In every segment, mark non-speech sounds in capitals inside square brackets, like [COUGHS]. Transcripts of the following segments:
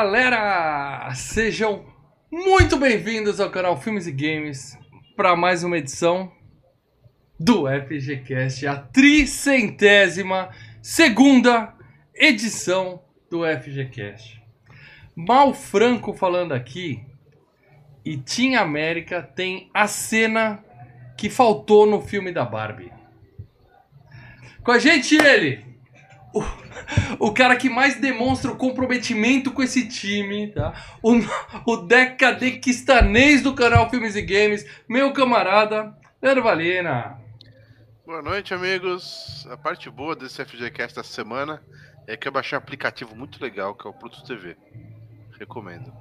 Galera! Sejam muito bem-vindos ao canal Filmes e Games para mais uma edição do FGCast, a tricentésima segunda edição do FGCast. Mal Franco falando aqui e Team América tem a cena que faltou no filme da Barbie. Com a gente ele, o, o cara que mais demonstra o comprometimento com esse time, tá? O, o decadequistanês do canal Filmes e Games, meu camarada, Leandro Valina. Boa noite, amigos. A parte boa desse FGCast essa semana é que eu baixei um aplicativo muito legal que é o Pluto TV. Recomendo.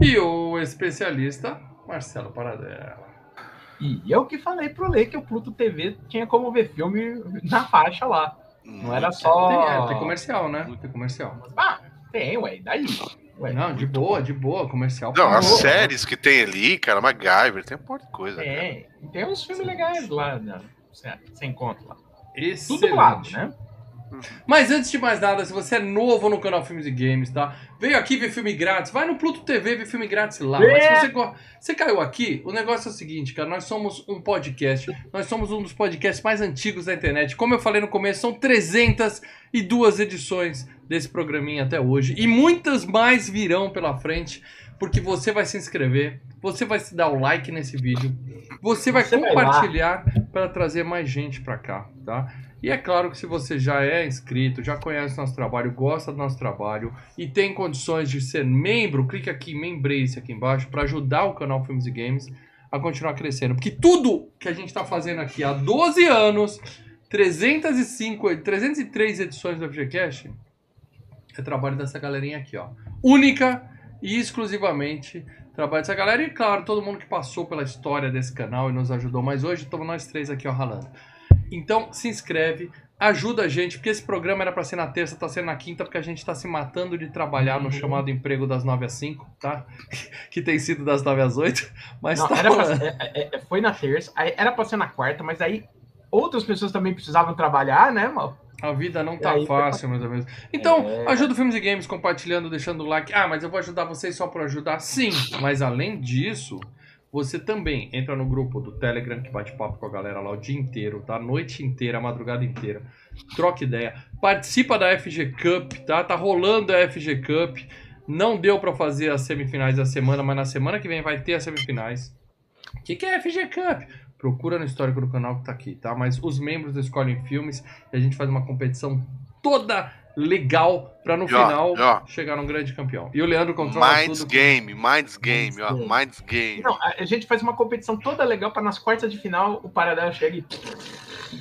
E o especialista, Marcelo Paradela. E eu que falei pro Lê que o Pluto TV tinha como ver filme na faixa lá. Não era só. Tem, é, tem comercial, né? Tem comercial. Ah, tem, ué, e daí? Ué, Não, de boa, de boa, comercial. Não, as boa. séries que tem ali, cara, MacGyver, tem um monte de coisa. cara. tem. E tem uns filmes legais lá, né? Você encontra lá. Excelente. Tudo lado, né? Mas antes de mais nada, se você é novo no canal Filmes e Games, tá? Veio aqui ver filme grátis, vai no Pluto TV ver filme grátis lá. Mas se você, go- você caiu aqui, o negócio é o seguinte, cara, nós somos um podcast, nós somos um dos podcasts mais antigos da internet. Como eu falei no começo, são 302 edições desse programinha até hoje. E muitas mais virão pela frente, porque você vai se inscrever, você vai se dar o like nesse vídeo, você vai Você compartilhar para trazer mais gente para cá, tá? E é claro que se você já é inscrito, já conhece nosso trabalho, gosta do nosso trabalho e tem condições de ser membro, clique aqui em Membrace aqui embaixo para ajudar o canal Filmes e Games a continuar crescendo. Porque tudo que a gente está fazendo aqui há 12 anos, 305, 303 edições do FGCast, é trabalho dessa galerinha aqui, ó. Única e exclusivamente trabalho dessa galera. E claro, todo mundo que passou pela história desse canal e nos ajudou. Mas hoje estamos nós três aqui, ó, ralando. Então se inscreve, ajuda a gente, porque esse programa era pra ser na terça, tá sendo na quinta, porque a gente tá se matando de trabalhar no Uhum. chamado emprego das 9 às 5, tá? [LAUGHS] que tem sido das 9 às 8, mas Não, tá era pra- é- é- é- foi na terça, era pra ser na quarta, mas aí outras pessoas também precisavam trabalhar, né, mano? A vida não tá aí fácil, meus amigos. Então, É. ajuda o Filmes e Games compartilhando, deixando o like. Ah, mas eu vou ajudar vocês só por ajudar? Sim, mas além disso, você também entra no grupo do Telegram que bate papo com a galera lá o dia inteiro, tá? A noite inteira, a madrugada inteira. Troca ideia. Participa da FG Cup, tá? Tá rolando a FG Cup. Não deu pra fazer as semifinais da semana, mas na semana que vem vai ter as semifinais. O que, que é FG Cup? Procura no histórico do canal que tá aqui, tá? Mas os membros escolhem filmes e a gente faz uma competição toda legal pra no E final ó. chegar num grande campeão. E o Leandro controla Minds tudo. Game, Minds Game, ó, Game. Minds Game. Não, a gente faz uma competição toda legal pra nas quartas de final o Paradela chega e.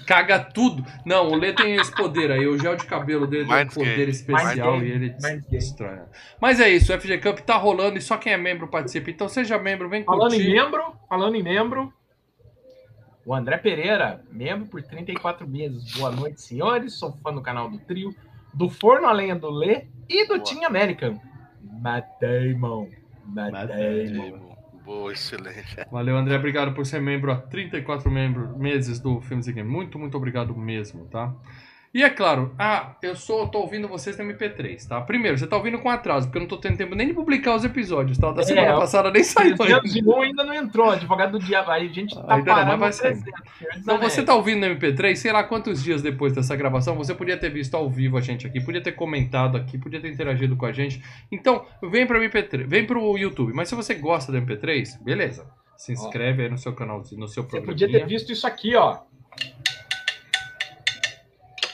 Caga tudo. Não, o Lê tem esse poder aí. O gel de cabelo dele tem um Minds poder Game. especial Minds e ele Minds destrói. Mas é isso, o FG Cup tá rolando e só quem é membro participa. Então seja membro, vem Falando em curtir. membro, falando em membro, o André Pereira, membro por 34 meses. Boa noite, senhores. Sou fã do canal do Trio, do Forno a Lenha do Lê e do Boa. Team American. Matt Damon. Matt Matt Damon. Boa, excelente. Valeu, André. Obrigado por ser membro há 34 membro, meses do Filmes e Game. Muito, muito obrigado mesmo, tá? E é claro, ah, eu sou, tô ouvindo vocês no MP3, tá? Primeiro, você tá ouvindo com atraso, porque eu não tô tendo tempo nem de publicar os episódios, tá? Da É, semana ó, passada nem saiu ainda. 301 ainda não entrou, advogado do diabo. Aí a gente tá Ainda não, parando mas vai no sair. 300, Senhor dos Então você Anéis. tá ouvindo no MP3, sei lá quantos dias depois dessa gravação, você podia ter visto ao vivo a gente aqui, podia ter comentado aqui, podia ter interagido com a gente. Então, vem pro MP3, vem pro YouTube. Mas se você gosta do MP3, beleza. Se inscreve aí no seu canalzinho, no seu Você programa. podia ter visto isso aqui, ó.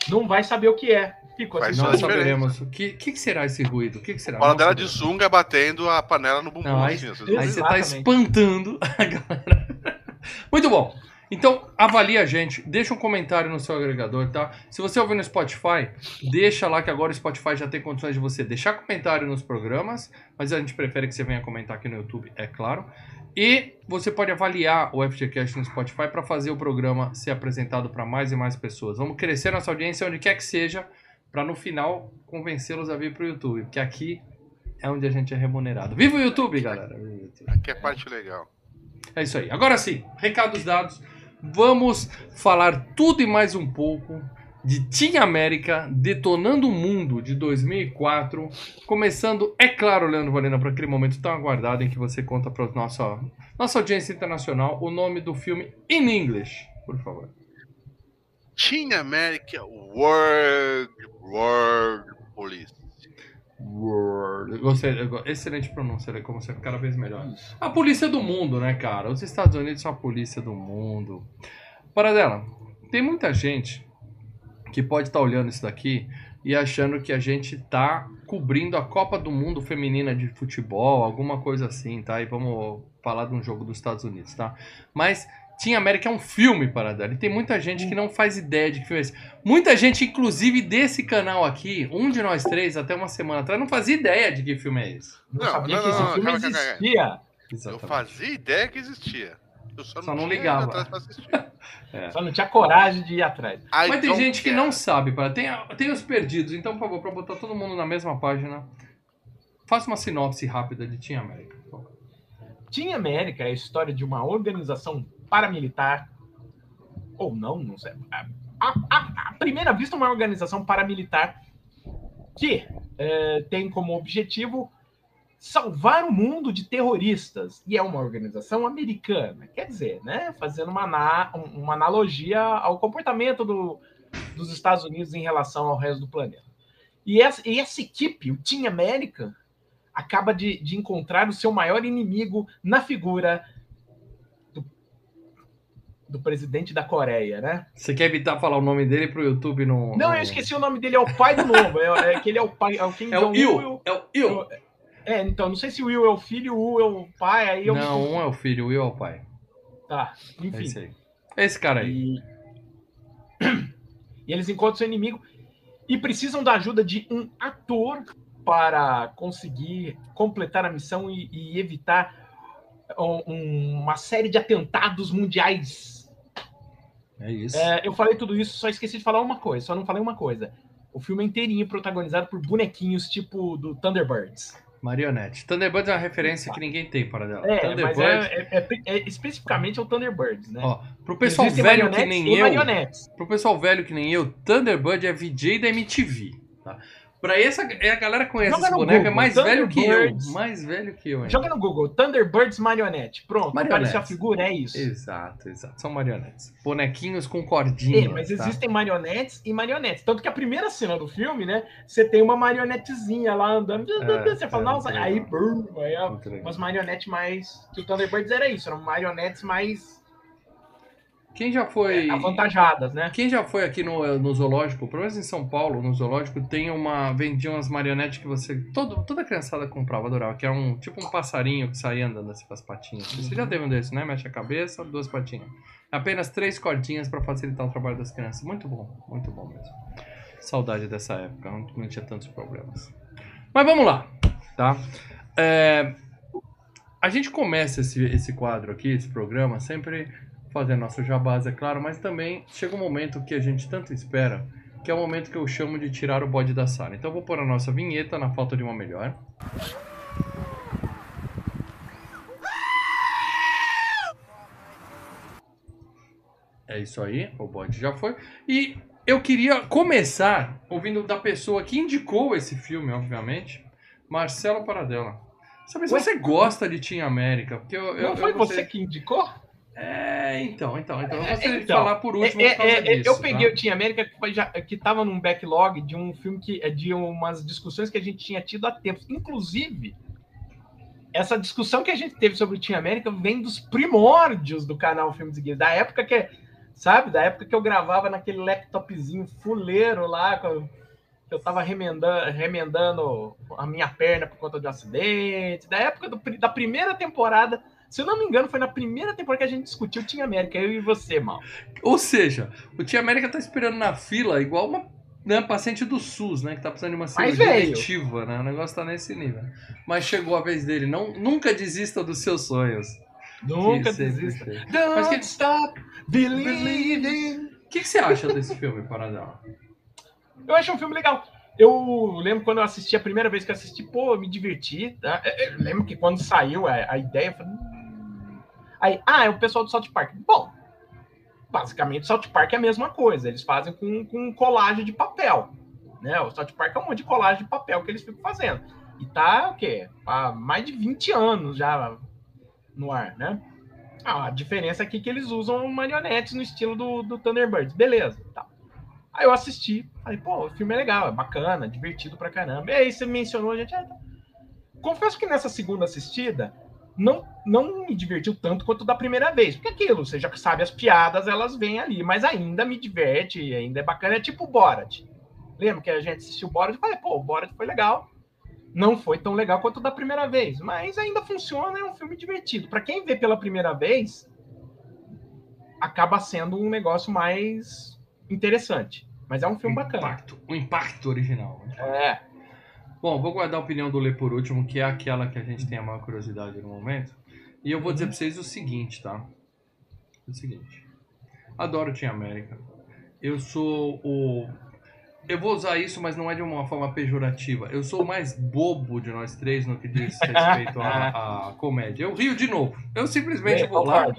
Não vai saber o que é. Ficou assistindo. Nós saberemos. O que, que, que será esse ruído? O que, que será? Fala dela de sunga batendo a panela no bumbum. Não, aí- assim, Aí você tá Exatamente. espantando [LAUGHS] a galera. Muito bom. Então, avalie a gente, deixa um comentário no seu agregador, tá? Se você ouvir no Spotify, deixa lá que agora o Spotify já tem condições de você deixar comentário nos programas, mas a gente prefere que você venha comentar aqui no YouTube, é claro. E você pode avaliar o FGCast no Spotify para fazer o programa ser apresentado para mais e mais pessoas. Vamos crescer nossa audiência onde quer que seja, para no final convencê-los a vir para o YouTube, porque aqui é onde a gente é remunerado. Viva o YouTube, galera! Viva o YouTube. Aqui é a parte legal. É isso aí. Agora sim, recados dados. Vamos falar tudo e mais um pouco de Team América detonando o mundo de 2004. Começando, é claro, Leandro Valena, para aquele momento tão aguardado em que você conta para nossa, nossa audiência internacional o nome do filme in English, por favor. Team América World, World Police. World. Gostei, excelente pronúncia, é como você cada vez melhor. A polícia do mundo, né, cara? Os Estados Unidos são a polícia do mundo. Para dela, tem muita gente que pode estar tá olhando isso daqui e achando que a gente tá cobrindo a Copa do Mundo Feminina de Futebol, alguma coisa assim, tá? E vamos falar de um jogo dos Estados Unidos, tá? Mas Team América é um filme para dar. E tem muita gente que não faz ideia de que filme é esse. Muita gente, inclusive desse canal aqui, um de nós três, até uma semana atrás, não fazia ideia de que filme é esse. Não, não sabia não, que esse não, filme calma, existia. Eu fazia ideia que existia. Eu só não, só não ligava. [LAUGHS] é. Só não tinha coragem de ir atrás. I Mas tem gente care. que não sabe, para tem, tem os perdidos. Então, por favor, para botar todo mundo na mesma página, faça uma sinopse rápida de Team América. Team América é a história de uma organização paramilitar, ou não, não sei. A, a, a primeira vista, uma organização paramilitar que é, tem como objetivo salvar o mundo de terroristas. E é uma organização americana. Quer dizer, né, fazendo uma, uma analogia ao comportamento do, dos Estados Unidos em relação ao resto do planeta. E essa, e essa equipe, o Team América, acaba de, de encontrar o seu maior inimigo na figura do presidente da Coreia, né? Você quer evitar falar o nome dele pro YouTube no. Não, eu esqueci o nome dele, é o pai do novo. É, é que ele é o pai. É o Kim é o. É o Will. É, então, não sei se o Will é o filho, o Will é o pai, aí eu... Não, um é o filho, o Will é o pai. Tá, enfim. É esse, aí. esse cara aí. E... [CLEARS THROAT] e eles encontram seu inimigo e precisam da ajuda de um ator para conseguir completar a missão e, e evitar um, uma série de atentados mundiais é isso. É, eu falei tudo isso, só esqueci de falar uma coisa, só não falei uma coisa. O filme é inteirinho protagonizado por bonequinhos tipo do Thunderbirds. Marionete. Thunderbirds é uma referência que ninguém tem para dela. É, Thunderbirds... mas é, é, é, é, especificamente o Thunderbirds, né? Ó, pro pessoal Existem velho que nem eu, marionetes. pro pessoal velho que nem eu, Thunderbird é VJ da MTV, tá? Pra essa é a galera conhece Joga esse boneco, é Google, é mais velho que eu. Mais velho que eu, ainda. Joga no Google, Thunderbirds marionete. Pronto, apareceu a figura, é isso. Exato, exato. São marionetes. Bonequinhos com cordinhas. É, mas tá? existem marionetes e marionetes. Tanto que a primeira cena do filme, né? Você tem uma marionetezinha lá andando. É, você fala, é, nossa, aí, brum, aí umas marionetes mais. Que o Thunderbirds era isso, eram marionetes mais quem já foi. É, avantajadas, né? Quem já foi aqui no, no zoológico, pelo menos em São Paulo, no zoológico, tem uma. Vendia umas marionetes que você. Todo, toda criançada comprava, adorava, que é um tipo um passarinho que saía andando assim com as patinhas. Você já teve um desses, né? Mexe a cabeça, duas patinhas. Apenas três cordinhas para facilitar o trabalho das crianças. Muito bom, muito bom mesmo. Saudade dessa época, não, não tinha tantos problemas. Mas vamos lá, tá? É, a gente começa esse, esse quadro aqui, esse programa, sempre fazer nosso jabás, é claro, mas também chega um momento que a gente tanto espera, que é o momento que eu chamo de tirar o bode da sala. Então vou pôr a nossa vinheta na falta de uma melhor. É isso aí, o bode já foi. E eu queria começar ouvindo da pessoa que indicou esse filme, obviamente, Marcelo Paradela. Sabe se você gosta de Team América? Porque eu, eu, Não foi eu você que indicou? É, então, então, então eu gostaria então, de falar por último. É, é, é disso, eu peguei tá? o Team América que, já, que tava num backlog de um filme que é de umas discussões que a gente tinha tido há tempos. Inclusive, essa discussão que a gente teve sobre o Team América vem dos primórdios do canal Filmes e Guias, da época que, sabe, da época que eu gravava naquele laptopzinho fuleiro lá, que eu tava remendando, remendando a minha perna por conta de um acidente, da época do, da primeira temporada se eu não me engano, foi na primeira temporada que a gente discutiu o Team América, eu e você, mal. Ou seja, o Team América tá esperando na fila igual uma né, paciente do SUS, né? Que tá precisando de uma cirurgia efetiva, né? O negócio tá nesse nível. Mas chegou a vez dele. Não, nunca desista dos seus sonhos. Nunca desista. Don't Mas que... stop believing. O que, que, você acha desse filme, Paradão? Eu acho um filme legal. Eu lembro quando eu assisti a primeira vez que assisti, pô, eu me diverti. Tá? Eu lembro que quando saiu a, a ideia, eu falei, Aí, ah, é o pessoal do South Park. Bom, basicamente, South Park é a mesma coisa. Eles fazem com, com colagem de papel. Né? O South Park é um monte de colagem de papel que eles ficam fazendo. E tá, o quê? Há mais de 20 anos já no ar, né? Ah, a diferença aqui é que eles usam marionetes no estilo do, do Thunderbirds. Beleza, tá. Aí eu assisti, falei, pô, o filme é legal, é bacana, divertido pra caramba. E aí você mencionou, a gente. Ah, tá. Confesso que nessa segunda assistida, não, não me divertiu tanto quanto da primeira vez. Porque aquilo, você já sabe as piadas, elas vêm ali, mas ainda me diverte, ainda é bacana. É tipo o Borat. Lembra que a gente assistiu o Borat e falei, pô, o Borat foi legal. Não foi tão legal quanto da primeira vez, mas ainda funciona, é um filme divertido. Para quem vê pela primeira vez, acaba sendo um negócio mais interessante. Mas é um filme o bacana. Impacto, o impacto original. É. Bom, vou guardar a opinião do Lê por último, que é aquela que a gente tem a maior curiosidade no momento. E eu vou dizer pra vocês o seguinte, tá? O seguinte. Adoro Team América. Eu sou o. Eu vou usar isso, mas não é de uma forma pejorativa. Eu sou o mais bobo de nós três no que diz respeito à, à comédia. Eu rio de novo. Eu simplesmente É, vou lá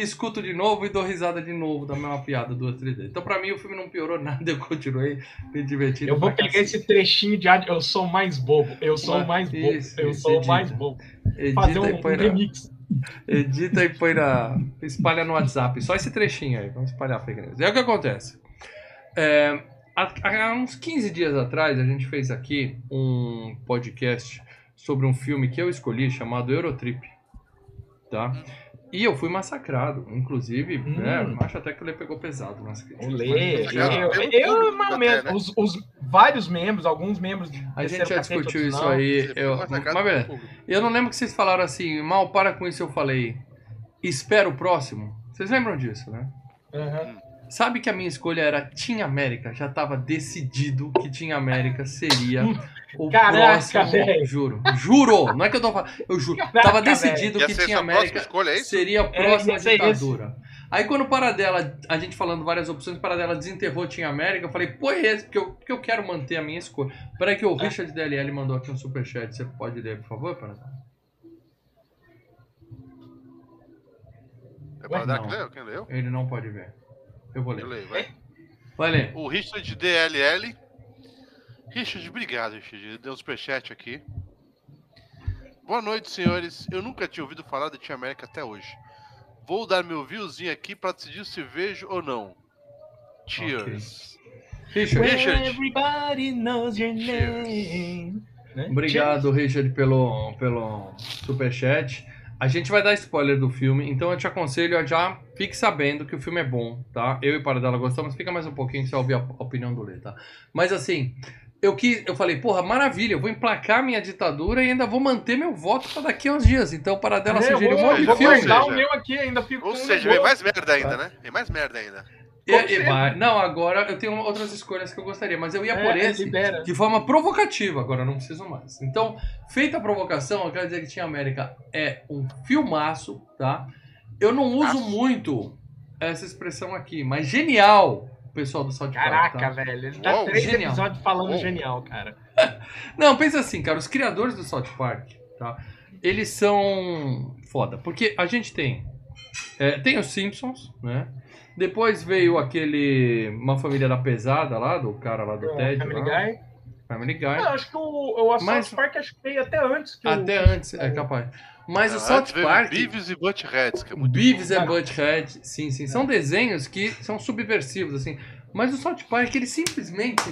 escuto de novo e dou risada de novo da mesma piada duas, três vezes. Então, pra mim, o filme não piorou [LAUGHS] nada. Eu continuei me divertindo. Eu vou pegar cacete. esse trechinho de áudio. Eu sou o mais bobo. Eu sou Ah, o mais bobo. isso, eu sou o edita. mais bobo. Edita Fazer um, e põe um na- remix. Edita e põe na. Espalha no WhatsApp. Só esse trechinho aí. Vamos espalhar fake news. É o que acontece. É, há, há uns 15 dias atrás, a gente fez aqui um podcast sobre um filme que eu escolhi chamado Eurotrip. Tá? E eu fui massacrado. Inclusive, Hum. né, acho até que o Lê pegou pesado nas críticas. O Lê, Mas- eu, eu, eu, público mais ou até, menos, né? os, os vários membros, alguns membros. A gente já discutiu isso não. aí. Eu, mas, público. eu não lembro que vocês falaram assim, mal, para com isso, eu falei. Espera o próximo. Vocês lembram disso, né? Aham. Sabe que a minha escolha era Team América? Já tava decidido que Team América seria o Caraca, próximo. velho. Juro. Juro. Não é que eu tô falando. Eu juro. Caraca, tava decidido que Team América escolha, é seria a É, próxima ser ditadura. Aí quando o Paradela, a gente falando várias opções, o Paradela desenterrou Team América, eu falei, pô, é esse, porque eu, porque eu quero manter a minha escolha. Peraí que o É. Richard DLL mandou aqui um superchat, você pode ler, por favor, Paradela? É para dar não. que leu? Quem leu? Ele não pode ver. Eu vou Eu ler. leio, vai. Vai ler. O Richard DLL. Richard, obrigado, Richard. Deu um superchat aqui. Boa noite, senhores. Eu nunca tinha ouvido falar da Tia América até hoje. Vou dar meu viewzinho aqui pra decidir se vejo ou não. Cheers. Richard, Richard. Everybody knows your Cheers. name. Né? Obrigado, Richard, pelo, pelo superchat. A gente vai dar spoiler do filme, então eu te aconselho a já fique sabendo que o filme é bom, tá? Eu e o Paradela gostamos, fica mais um pouquinho que você vai ouvir a opinião do Lê, tá? Mas assim, eu, quis, eu falei, porra, maravilha, eu vou emplacar minha ditadura e ainda vou manter meu voto pra daqui a uns dias. Então o Paradela É, sugeriu um vou, monte de vou filme. guardar Ou o meu aqui, ainda fico Ou seja, vem mais merda ainda, né? Vem mais merda ainda. E vai- não, agora eu tenho outras escolhas que eu gostaria, mas eu ia É, por esse libera. de forma provocativa, agora não preciso mais. Então, feita a provocação, eu quero dizer que Team América é um filmaço, tá? Eu não uso Aço. muito essa expressão aqui, mas genial, o pessoal do South Park, Caraca, tá? velho. Ele tá Uou, três genial. episódios falando Uou. genial, cara. [LAUGHS] Não, pensa assim, cara, os criadores do South Park, tá? Eles são foda, porque a gente tem é, tem os Simpsons, né? Depois veio aquele Uma Família da Pesada lá, do cara lá do É, Ted. Family lá. Guy. Family Guy. Não, acho que o, o South Mas- Park acho que veio até antes que Até o... antes, é capaz. Mas o Ah, South antes veio Park, Beavis e Buttheads, que é muito Beavis Butthead, sim, sim, são desenhos que são subversivos, assim. Mas o South Park, ele simplesmente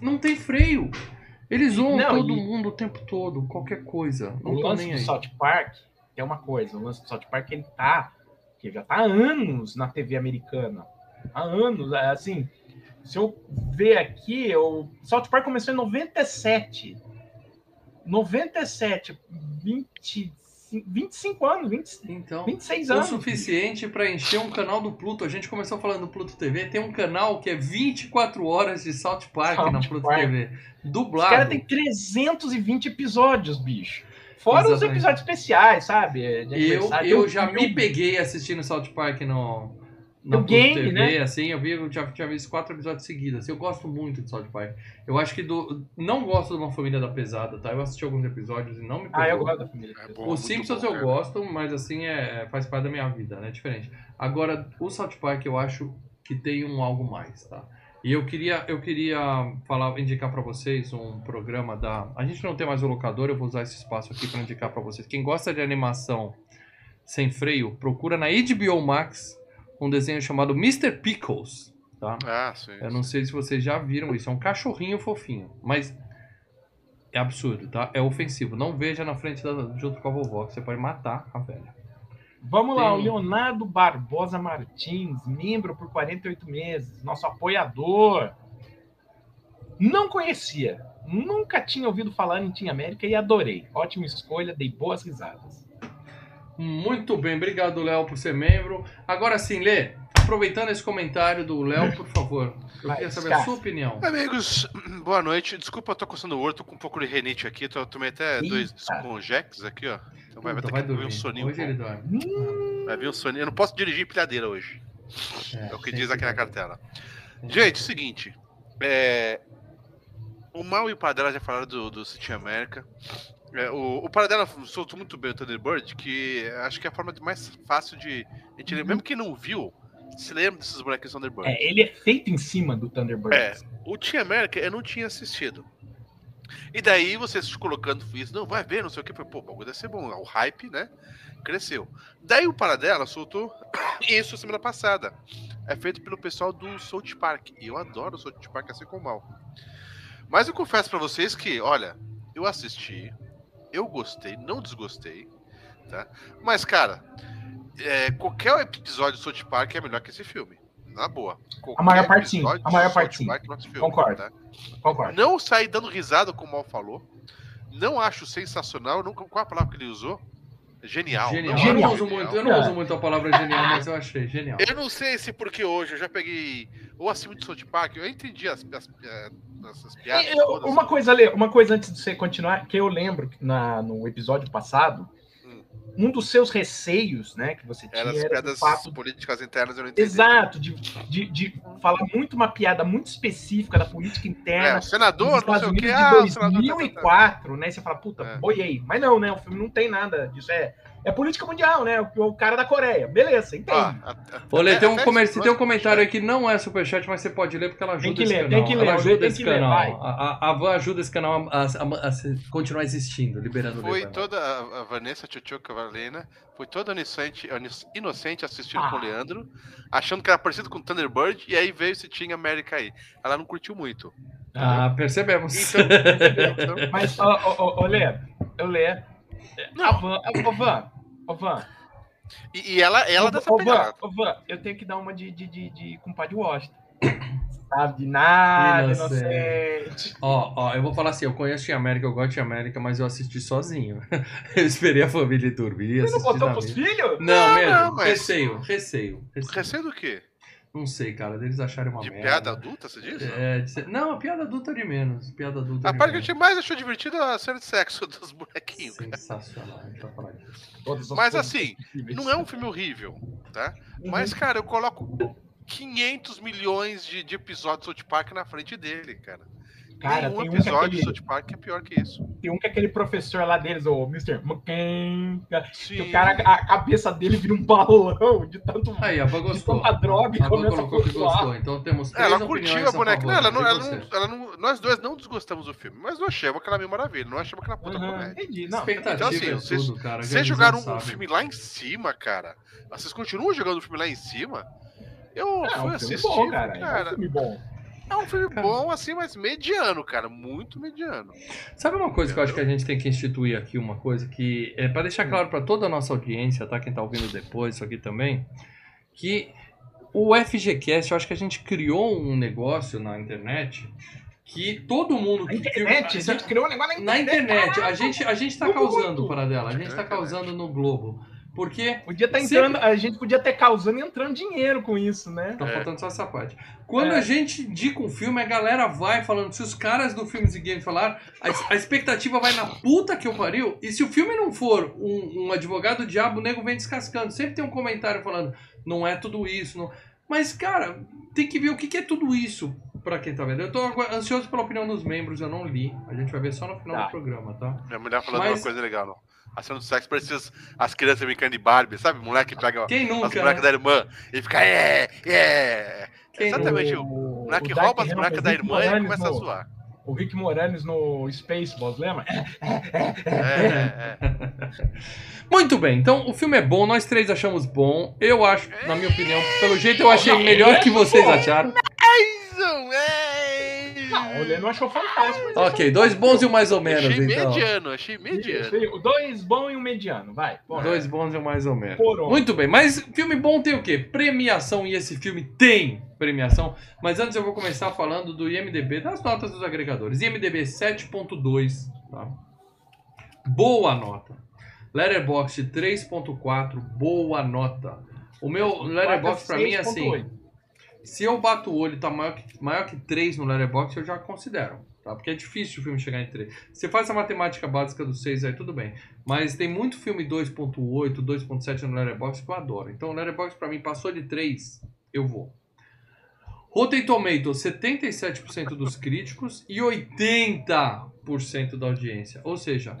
não tem freio. Eles zoam Não, todo e- mundo o tempo todo, qualquer coisa. Não O tô lance nem do aí. South Park é uma coisa. O lance do South Park, ele tá... Que já tá há anos na TV americana. Há anos, é, assim... Se eu ver aqui, o South Park começou em 97. 97, 20, 25 anos, 20, Então, 26 o anos. suficiente pra encher um canal do Pluto. A gente começou falando do Pluto TV, tem um canal que é 24 horas de South Park South na Pluto Park. TV. Os Dublado. caras têm 320 episódios, bicho. Fora os Exatamente. episódios especiais, sabe? De Eu, eu um já filme. me peguei assistindo South Park no, na O Plus game, TV, né? assim, eu vi, eu já tinha visto quatro episódios seguidos. assim, eu gosto muito de South Park. Eu acho que do. Não gosto de uma família da pesada, tá? Eu assisti alguns episódios e não me Ah, eu pegou. gosto da família. É bom, Os Simpsons bom, eu cara. gosto, mas assim, é, faz parte da minha vida, né? Diferente. Agora, o South Park eu acho que tem um algo mais, tá? E eu queria, eu queria falar, indicar pra vocês um programa da. A gente não tem mais o locador, eu vou usar esse espaço aqui pra indicar pra vocês. Quem gosta de animação sem freio, procura na HBO Max um desenho chamado Mr. Pickles, tá? Ah, sim. Eu não sei se vocês já viram isso. É um cachorrinho fofinho. Mas é absurdo, tá? É ofensivo. Não veja na frente da, junto com a vovó, que você pode matar a velha. Vamos lá, Tem- o Leonardo Barbosa Martins, membro por 48 meses, nosso apoiador. Não conhecia, nunca tinha ouvido falar em Team América e adorei. Ótima escolha, dei boas risadas. Muito bem, obrigado, Léo, por ser membro. Agora sim, Lê, aproveitando esse comentário do Léo, por favor, eu Vai, queria saber a sua opinião. Amigos, boa noite. Desculpa, eu tô coçando o olho, tô com um pouco de renite aqui. Tô, tomei até dois Eita. conjex aqui, ó. Então vai, vai Puta, ter vai que vir um soninho. Hoje bom. ele dorme. Hum, Vai vir um soninho. Eu não posso dirigir empilhadeira hoje. É o que diz aqui na cartela. Gente, é o seguinte. É... O Mal e o Padrela já falaram do, do City América. É, o, o Paradela soltou muito bem o Thunderbird, que acho que é a forma de- mais fácil de. A gente lembra, mesmo quem não viu, se lembra desses bonequinhos Thunderbird. é, ele é feito em cima do Thunderbird. É. O Team América eu não tinha assistido. E daí vocês colocando isso, não, vai ver, não sei o que, pô, o bagulho deve ser bom. O hype, né? Cresceu. Daí o Paradela soltou [COUGHS] isso semana passada. É feito pelo pessoal do South Park. E eu adoro o South Park assim como mal. Mas eu confesso pra vocês que, olha, eu assisti, eu gostei, não desgostei, tá? Mas, cara, é, qualquer episódio do South Park é melhor que esse filme. Na boa. A maior Qualquer parte sim, a maior parte sim. Park é filme, Concordo. tá? Concordo. Não sair dando risada, como o Mal falou. Não acho sensacional. Não, qual a palavra que ele usou? Genial. Genial. Não Eu não uso genial. muito, eu não uso muito a palavra genial, mas eu achei genial. Eu não sei se porque hoje eu já peguei ou acima de South Park, eu entendi as, as, eh, essas piadas. E, eu- todas. uma coisa, Lê, uma coisa antes de você continuar, que eu lembro que na, no episódio passado. Um dos seus receios, né, que você tinha as era o piadas fato políticas internas, eu não entendi. Exato, de, de, de falar muito uma piada muito específica da política É, interna o senador, não sei o que. Ah, o de senador. tá. 2004, né? Você fala, puta, É. boiei. Mas não, né? O filme não tem nada disso. É, é política mundial, né? O, o cara da Coreia. Beleza, entende. Ah, a- a- Ô, Lê, até- tem um, até comer- esse tem um comentário aí que não é superchat, mas você pode ler porque ela ajuda Tem que esse ler, canal. tem que ler, ela ajuda tem esse que ler, canal. vai. a, Van ajuda esse canal a, a- a se- continuar existindo, liberando o Foi toda a a Vanessa Tchutchuca Valena, foi toda inocente, inocente assistindo Ah. com o Leandro, achando que era parecido com Thunderbird, e aí veio esse Team América aí. Ela não curtiu muito. Ah, percebemos. Então, [LAUGHS] entendeu? Então, Mas, ó, Lê, eu Lê. Não. A Van, a- ô, Van, ô, Van. e, e ela, ela dessa ô, Van, pegada. ô, Van, eu tenho que dar uma de, de, de, de compadre Washington. Sabe de nada, Inocente. inocente. Ó, ó, eu vou falar assim, eu conheço Tia América, eu gosto de América, mas eu assisti sozinho. [LAUGHS] eu esperei a família dormir, Você não botou pros filhos? Não, Não, mesmo, não, mas- receio, receio, receio. Receio do quê? Não sei, cara, deles acharem uma De merda. piada adulta, você diz? É, de ser- Não, a piada adulta é de menos. Piada adulta A de parte que a menos. gente mais achou divertida é a cena de sexo [LAUGHS] dos bonequinhos. cara. Sensacional, a gente vai falar disso. Mas assim. Não é um filme horrível, tá? Uhum. Mas, cara, eu coloco 500 milhões de, de episódios de South Park na frente dele, cara. Cara, tem um que episódio aquele- de South Park é pior que isso. Tem um que é aquele professor lá deles, o Mr. McCain, Sim. que o cara, a cabeça dele vira um balão de tanto. Aí, a Van gostou. tanta droga a começa a colocou que flutuar. gostou. Então temos três Ela curtiu a a boneca. Não, ela não, ela não, ela não- nós dois não desgostamos do filme, mas não achamos aquela Mil Maravilha, não achamos aquela puta Aham, comédia. entendi. Não, Expectativa Então, assim, é vocês- tudo, cara. Vocês jogaram um filme lá em cima, cara. Vocês continuam jogando o filme lá em cima? Eu é, é fui um filme assistir, bom, cara. cara. É um filme bom. É um filme Cara. bom, assim, mas mediano, cara. Muito mediano. Sabe uma coisa que eu acho que a gente tem que instituir aqui, uma coisa que é para deixar claro para toda a nossa audiência, tá? Quem tá ouvindo depois isso aqui também, que o FGCast, eu acho que a gente criou um negócio na internet que todo mundo Na internet, a gente criou um negócio na internet, a gente a gente tá Muito. causando para dela, a gente tá Na internet. causando no Globo. Porque Podia estar Sempre- entrando, a gente podia ter causando e entrando dinheiro com isso, né? Tá É. faltando só essa parte. Quando É. a gente indica um filme, a galera vai falando. Se os caras do Filmes e Games falar, a, a expectativa vai na puta que eu pariu. E se o filme não for um, um advogado diabo, o nego vem descascando. Sempre tem um comentário falando, não é tudo isso. Não... Mas, cara, tem que ver o que, que é tudo isso pra quem tá vendo. Eu tô ansioso pela opinião dos membros, eu não li. A gente vai ver só no final Tá. do programa, tá? Minha mulher falando Mas- uma coisa legal, não. A cena do sexo parece as, as crianças brincando de Barbie, sabe? O moleque pega Quem as nunca, bonecas né? da irmã e fica, é, é. Quem Exatamente, o O- moleque o rouba as bonecas da irmã e começa a zoar. O Rick Moranis no Spaceballs, lembra? É, é, é. Muito bem, então o filme é bom, nós três achamos bom. Eu acho, na minha opinião, pelo jeito eu achei melhor que vocês acharam. Não, o Leno achou fantástico. Ok, dois bons e um mais ou menos, Achei então. mediano, achei mediano. Dois bom e um mediano, vai. Bora. Dois bons e um mais ou menos. Muito bem, mas filme bom tem o quê? Premiação, e esse filme tem premiação. Mas antes eu vou começar falando do IMDB, das notas dos agregadores. IMDB 7.2, tá? Boa nota. Letterboxd 3.4, boa nota. O meu Letterboxd pra mim é assim, 6.8. se eu bato o olho e tá maior que, maior que 3 no Letterboxd, eu já considero. Tá? Porque é difícil o filme chegar em 3. Você faz a matemática básica do 6 aí, tudo bem. Mas tem muito filme 2.8, 2.7 no Letterboxd que eu adoro. Então o Letterboxd pra mim passou de 3, eu vou. Rotten Tomatoes, 77% dos críticos e 80% da audiência. Ou seja,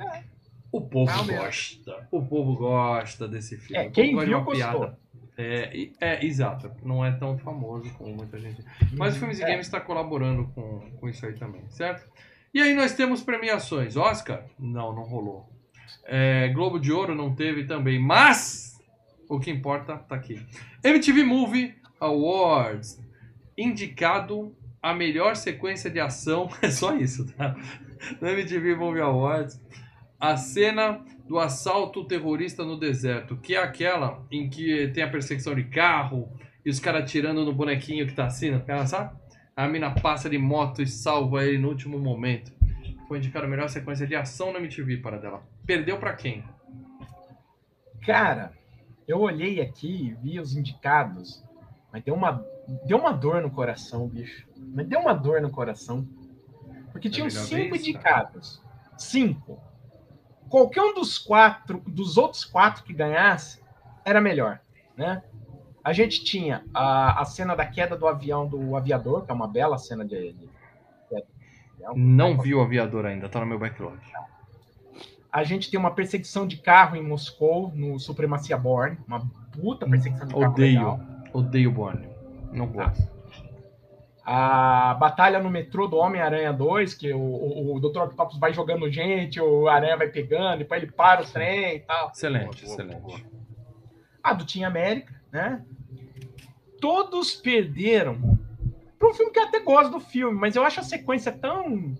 o povo É o mesmo. gosta. O povo gosta desse filme. É, O povo quem gosta de viu uma gostou. piada. É, é, exato. Não é tão famoso como muita gente. Mas o Filmes e É. Games está colaborando com, com isso aí também, certo? E aí nós temos premiações. Oscar? Não, não rolou. É, Globo de Ouro não teve também. Mas o que importa tá aqui. MTV Movie Awards. Indicado a melhor sequência de ação. [LAUGHS] É só isso, tá? No MTV Movie Awards. A cena do assalto terrorista no deserto, que é aquela em que tem a perseguição de carro e os caras atirando no bonequinho que tá assim, cara, sabe? A mina passa de moto e salva ele no último momento. Foi indicada a melhor sequência de ação na MTV para dela. Perdeu pra quem? Cara, eu olhei aqui e vi os indicados, mas deu uma, deu uma dor no coração, bicho. Mas deu uma dor no coração. Porque tinham cinco indicados. Cinco. Qualquer um dos quatro, dos outros quatro que ganhasse, era melhor, né? A gente tinha a, a cena da queda do avião do aviador, que é uma bela cena de. de- Não vi o aviador ainda, tá no meu backlog. A gente tem uma perseguição de carro em Moscou, no Supremacia Born. Uma puta perseguição de carro. Odeio. Odeio Borne. Não gosto. A batalha no metrô do Homem-Aranha 2, que o, o, o Dr. Octopus vai jogando gente, o Aranha vai pegando, depois ele para o trem e tal. Excelente, Boa, boa, excelente. A do Team América, né? Todos perderam. Para um filme que eu até gosto do filme, mas eu acho a sequência tão.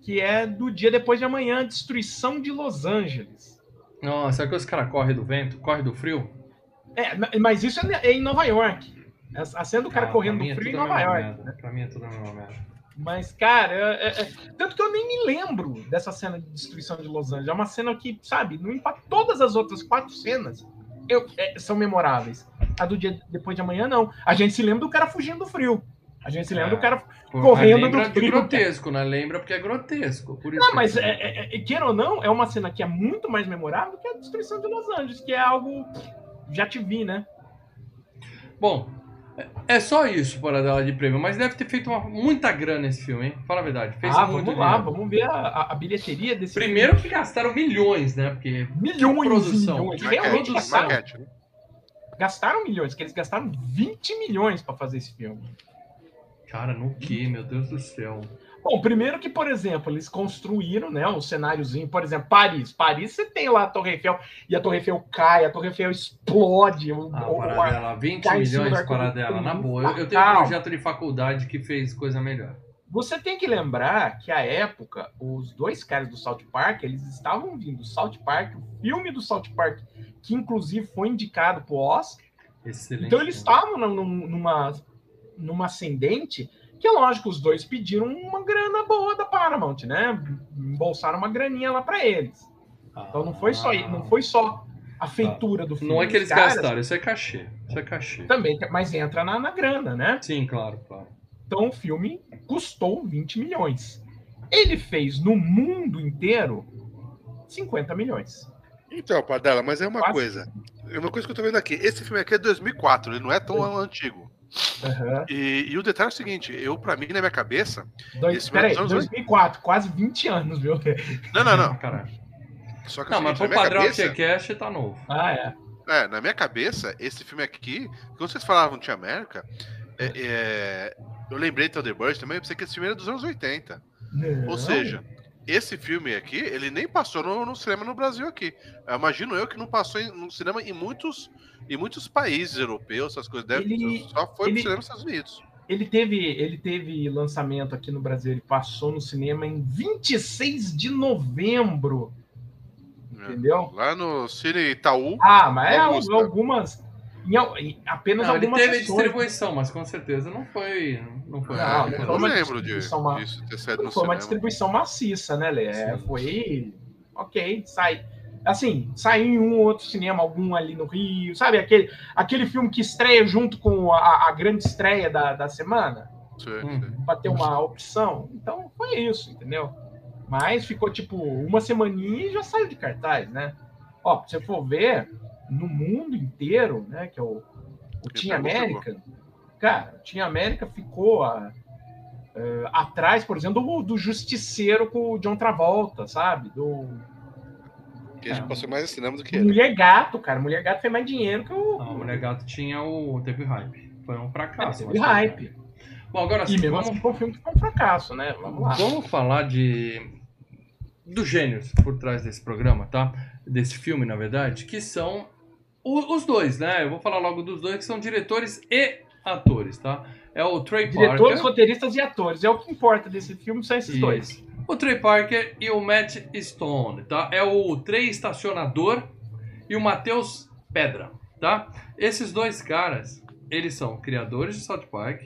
que é do dia depois de amanhã, Destruição de Los Angeles. Nossa, será que os caras correm do vento? Corre do frio? É, mas isso é em Nova York. A cena do cara correndo do é frio em tudo a Nova York. merda. Pra mim é tudo a mesma merda. Mas, cara, é- é- é- tanto que eu nem me lembro dessa cena de destruição de Los Angeles. É uma cena que, sabe, não impacta. Todas as outras quatro cenas eu- é, são memoráveis. A do dia depois de amanhã, não. A gente se lembra do cara fugindo do frio. A gente se lembra É. do cara. Correndo do frio, grotesco, né? Lembra porque é grotesco. Por Não, mas, é, é, é, queira ou não, é uma cena que é muito mais memorável que a destruição de Los Angeles, que é algo. Já te vi, né? Bom, é- só isso para dela de prêmio, mas deve ter feito uma- muita grana esse filme, hein? Fala a verdade. Fez ah, muito vamos lá, dinheiro. vamos ver a, a- a bilheteria desse Primeiro que gastaram milhões, né? Porque milhões produção. e milhões. Realmente Maquete, gastaram. maquete, né? gastaram milhões, que eles gastaram 20 milhões para fazer esse filme. Cara, no que, meu Deus do céu. Bom, primeiro que, por exemplo, eles construíram, né, um cenáriozinho, por exemplo, Paris. Paris você tem lá a Torre Eiffel e a Torre Eiffel cai, a Torre Eiffel explode. o- Ah, o- o- Paradela, 20 cai em cima milhões do Paradela, na boa. Eu, eu tenho um projeto de faculdade que fez coisa melhor. Você tem que lembrar que à época, os dois caras do South Park, eles estavam vindo do South Park, o filme do South Park, que inclusive foi indicado pro Oscar. Excelente. Então eles estavam num- numa, numa ascendente que, lógico, os dois pediram uma grana boa da Paramount, né? Embolsaram uma graninha lá para eles. Então não foi só, não foi só a feitura do filme. Não é que eles caras gastaram, isso é cachê. Isso é cachê. Também, mas entra na, na grana, né? Sim, claro, claro. Então o filme custou 20 milhões. Ele fez no mundo inteiro 50 milhões. Então, Padela, mas é uma Quase. coisa. É uma coisa que eu tô vendo aqui. Esse filme aqui é 2004, ele não é tão antigo. Aham. E, e o detalhe é o seguinte, eu, pra mim, na minha cabeça... Dois, peraí, é anos 2004, quase 20 anos, viu? Não, não, não. Caralho. Só que é Não, o mas seguinte, pro padrão cabeça... T-Cast tá novo. Ah, é. É, na minha cabeça, esse filme aqui, quando vocês falavam de América, é, é, eu lembrei de Thunderbird também, eu pensei que esse filme era dos anos 80. Não. Ou seja, esse filme aqui, ele nem passou no, no cinema no Brasil aqui. Eu imagino eu que não passou em- no cinema em muitos, em muitos países europeus, essas coisas. Deve, Ele- só foi ele- pro cinema nos Estados Unidos. Ele teve, ele teve lançamento aqui no Brasil, ele passou no cinema em 26 de novembro, né? entendeu? Lá no Cine Itaú. Ah, mas é algumas. Em, al- em apenas Não, ele algumas teve sessões. distribuição, mas com certeza não foi. Não foi. Não, não foi uma lembro de, ma- disso ter saído foi uma distribuição maciça, né, Lê? É, foi. Ok, sai. Assim, saiu em um ou outro cinema, algum ali no Rio, sabe? Aquele, aquele filme que estreia junto com a, a grande estreia da, da semana, Hum. para ter uma opção. Então, foi isso, entendeu? Mas ficou tipo uma semaninha e já saiu de cartaz, né? Ó, se você for ver, no mundo inteiro, né, que é o, o Team América, cara, o Team América ficou a- eh, atrás, por exemplo, do, do Justiceiro com o John Travolta, sabe? Do, Que a gente É. passou mais cinema do que ele. Mulher Gato, cara. Mulher Gato fez mais dinheiro que o. Não, o Mulher Gato tinha o. Teve hype. Foi um fracasso. Teve mas foi hype. Bom, agora sim, vamos, assim foi um filme que foi um fracasso, né? Vamos lá. vamos falar de. dos gênios por trás desse programa, tá? Desse filme, na verdade, que são o- os dois, né? Eu vou falar logo dos dois, que são diretores e atores, tá? É o Trey Diretores, Parker. roteiristas e atores. É o que importa desse filme, são esses dois. O Trey Parker e o Matt Stone, tá? É o Trey Estacionador e o Matheus Pedra, tá? Esses dois caras, eles são criadores de South Park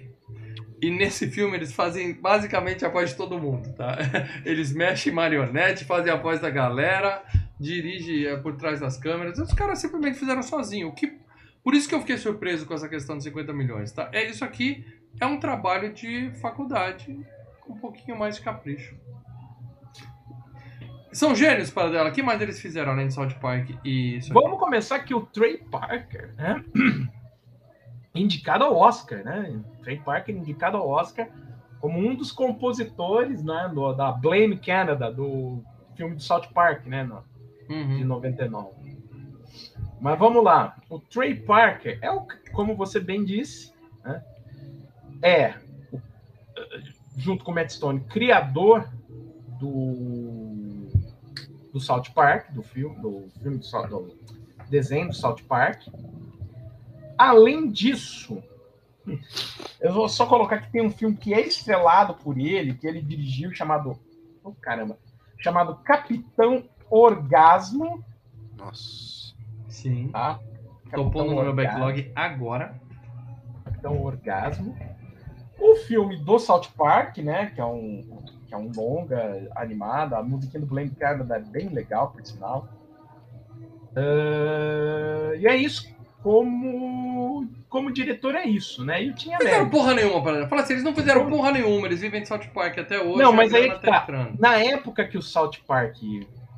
e nesse filme eles fazem basicamente a voz de todo mundo, tá? [LAUGHS] Eles mexem marionete, fazem a voz da galera, dirigem é, por trás das câmeras. Os caras simplesmente fizeram sozinho, o que por isso que eu fiquei surpreso com essa questão de 50 milhões, tá? É isso aqui é um trabalho de faculdade com um pouquinho mais de capricho. São gênios para dela. O que mais eles fizeram além de South Park e isso aqui? Vamos começar que o Trey Parker, né? [CLEARS THROAT] Indicado ao Oscar, né? Trey Parker indicado ao Oscar como um dos compositores, né? do- da Blame Canada, do filme do South Park, né? no- de Uhum. 99. Mas vamos lá. O Trey Parker é o, como você bem disse, né? É o- junto com o Matt Stone, criador do do South Park, do filme, do filme do, do desenho do South Park. Além disso, eu vou só colocar que tem um filme que é estrelado por ele, que ele dirigiu, chamado, oh, caramba, chamado Capitão Orgasmo, Nossa. Sim. tá? Tô pondo no meu backlog agora. Capitão Orgasmo. O filme do South Park, né? Que é um, que é um longa animado. A musiquinha do Blame Canada é bem legal, por sinal. Ah, e é isso. Como, como diretor é isso, né? E o Tinha Não fizeram porra nenhuma para Fala assim, eles não fizeram porra nenhuma, eles vivem de South Park até hoje. Não, mas aí que tá. entrando. Na época que o South Park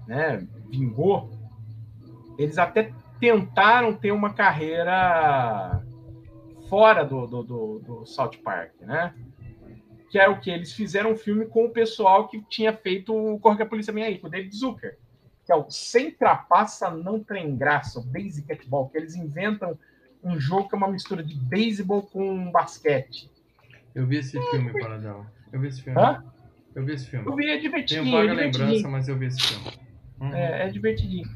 né, vingou, eles até tentaram ter uma carreira fora do, do, do, do South Park, né? Que é o que? Eles fizeram um filme com o pessoal que tinha feito o Corre que a Polícia Vem Aí, com o David Zucker. Que é o Sem Trapaça Não Tem Graça, o Basic Catball, que eles inventam um jogo que é uma mistura de beisebol com basquete. Eu vi esse filme, Paradão. Eu vi esse filme. Hã? Eu vi esse filme. Eu vi, é Tenho divertidinho, é vaga divertidinho. lembrança, mas eu vi esse filme. Uhum. É, é divertidinho.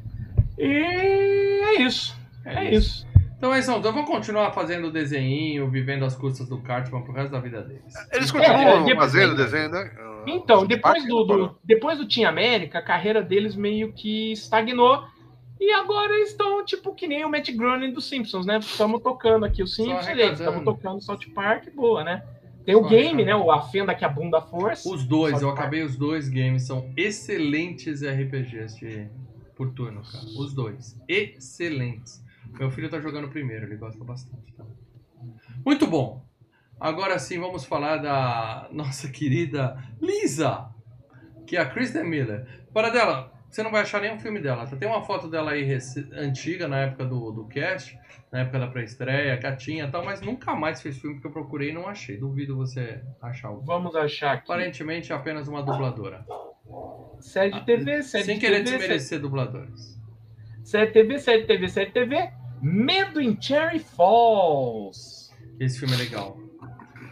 E é isso. É, isso. Então é isso, então vamos continuar fazendo o desenho, vivendo as custas do Cartman pro resto da vida deles. Eles É, continuam é, fazendo desenho, né? Então, depois do, do- depois do Team América, a carreira deles meio que estagnou. E agora estão, tipo, que nem o Matt Groening dos Simpsons, né? Estamos tocando aqui o Simpsons, estamos tocando South Park, boa, né? Tem o game, né? O A Fenda que abunda a força. Os dois, eu acabei os dois games, são excelentes RPGs de... por turno, cara. Os dois. Excelentes. Meu filho tá jogando primeiro, ele gosta bastante. tá? Muito bom. Agora sim, vamos falar da [LAUGHS] nossa querida Lisa, que é a Kristen Miller. Para dela, você não vai achar nenhum filme dela. Tem uma foto dela aí antiga, na época do, do cast, na época da pré-estreia, gatinha e tal, mas nunca mais fez filme que eu procurei e não achei. Duvido você achar algo. Vamos achar aqui. Aparentemente é apenas uma dubladora. Série de TV, série Sem de querer TV, série, desmerecer dubladores. série TV, série TV, série TV. Medo em Cherry Falls. Esse filme é legal.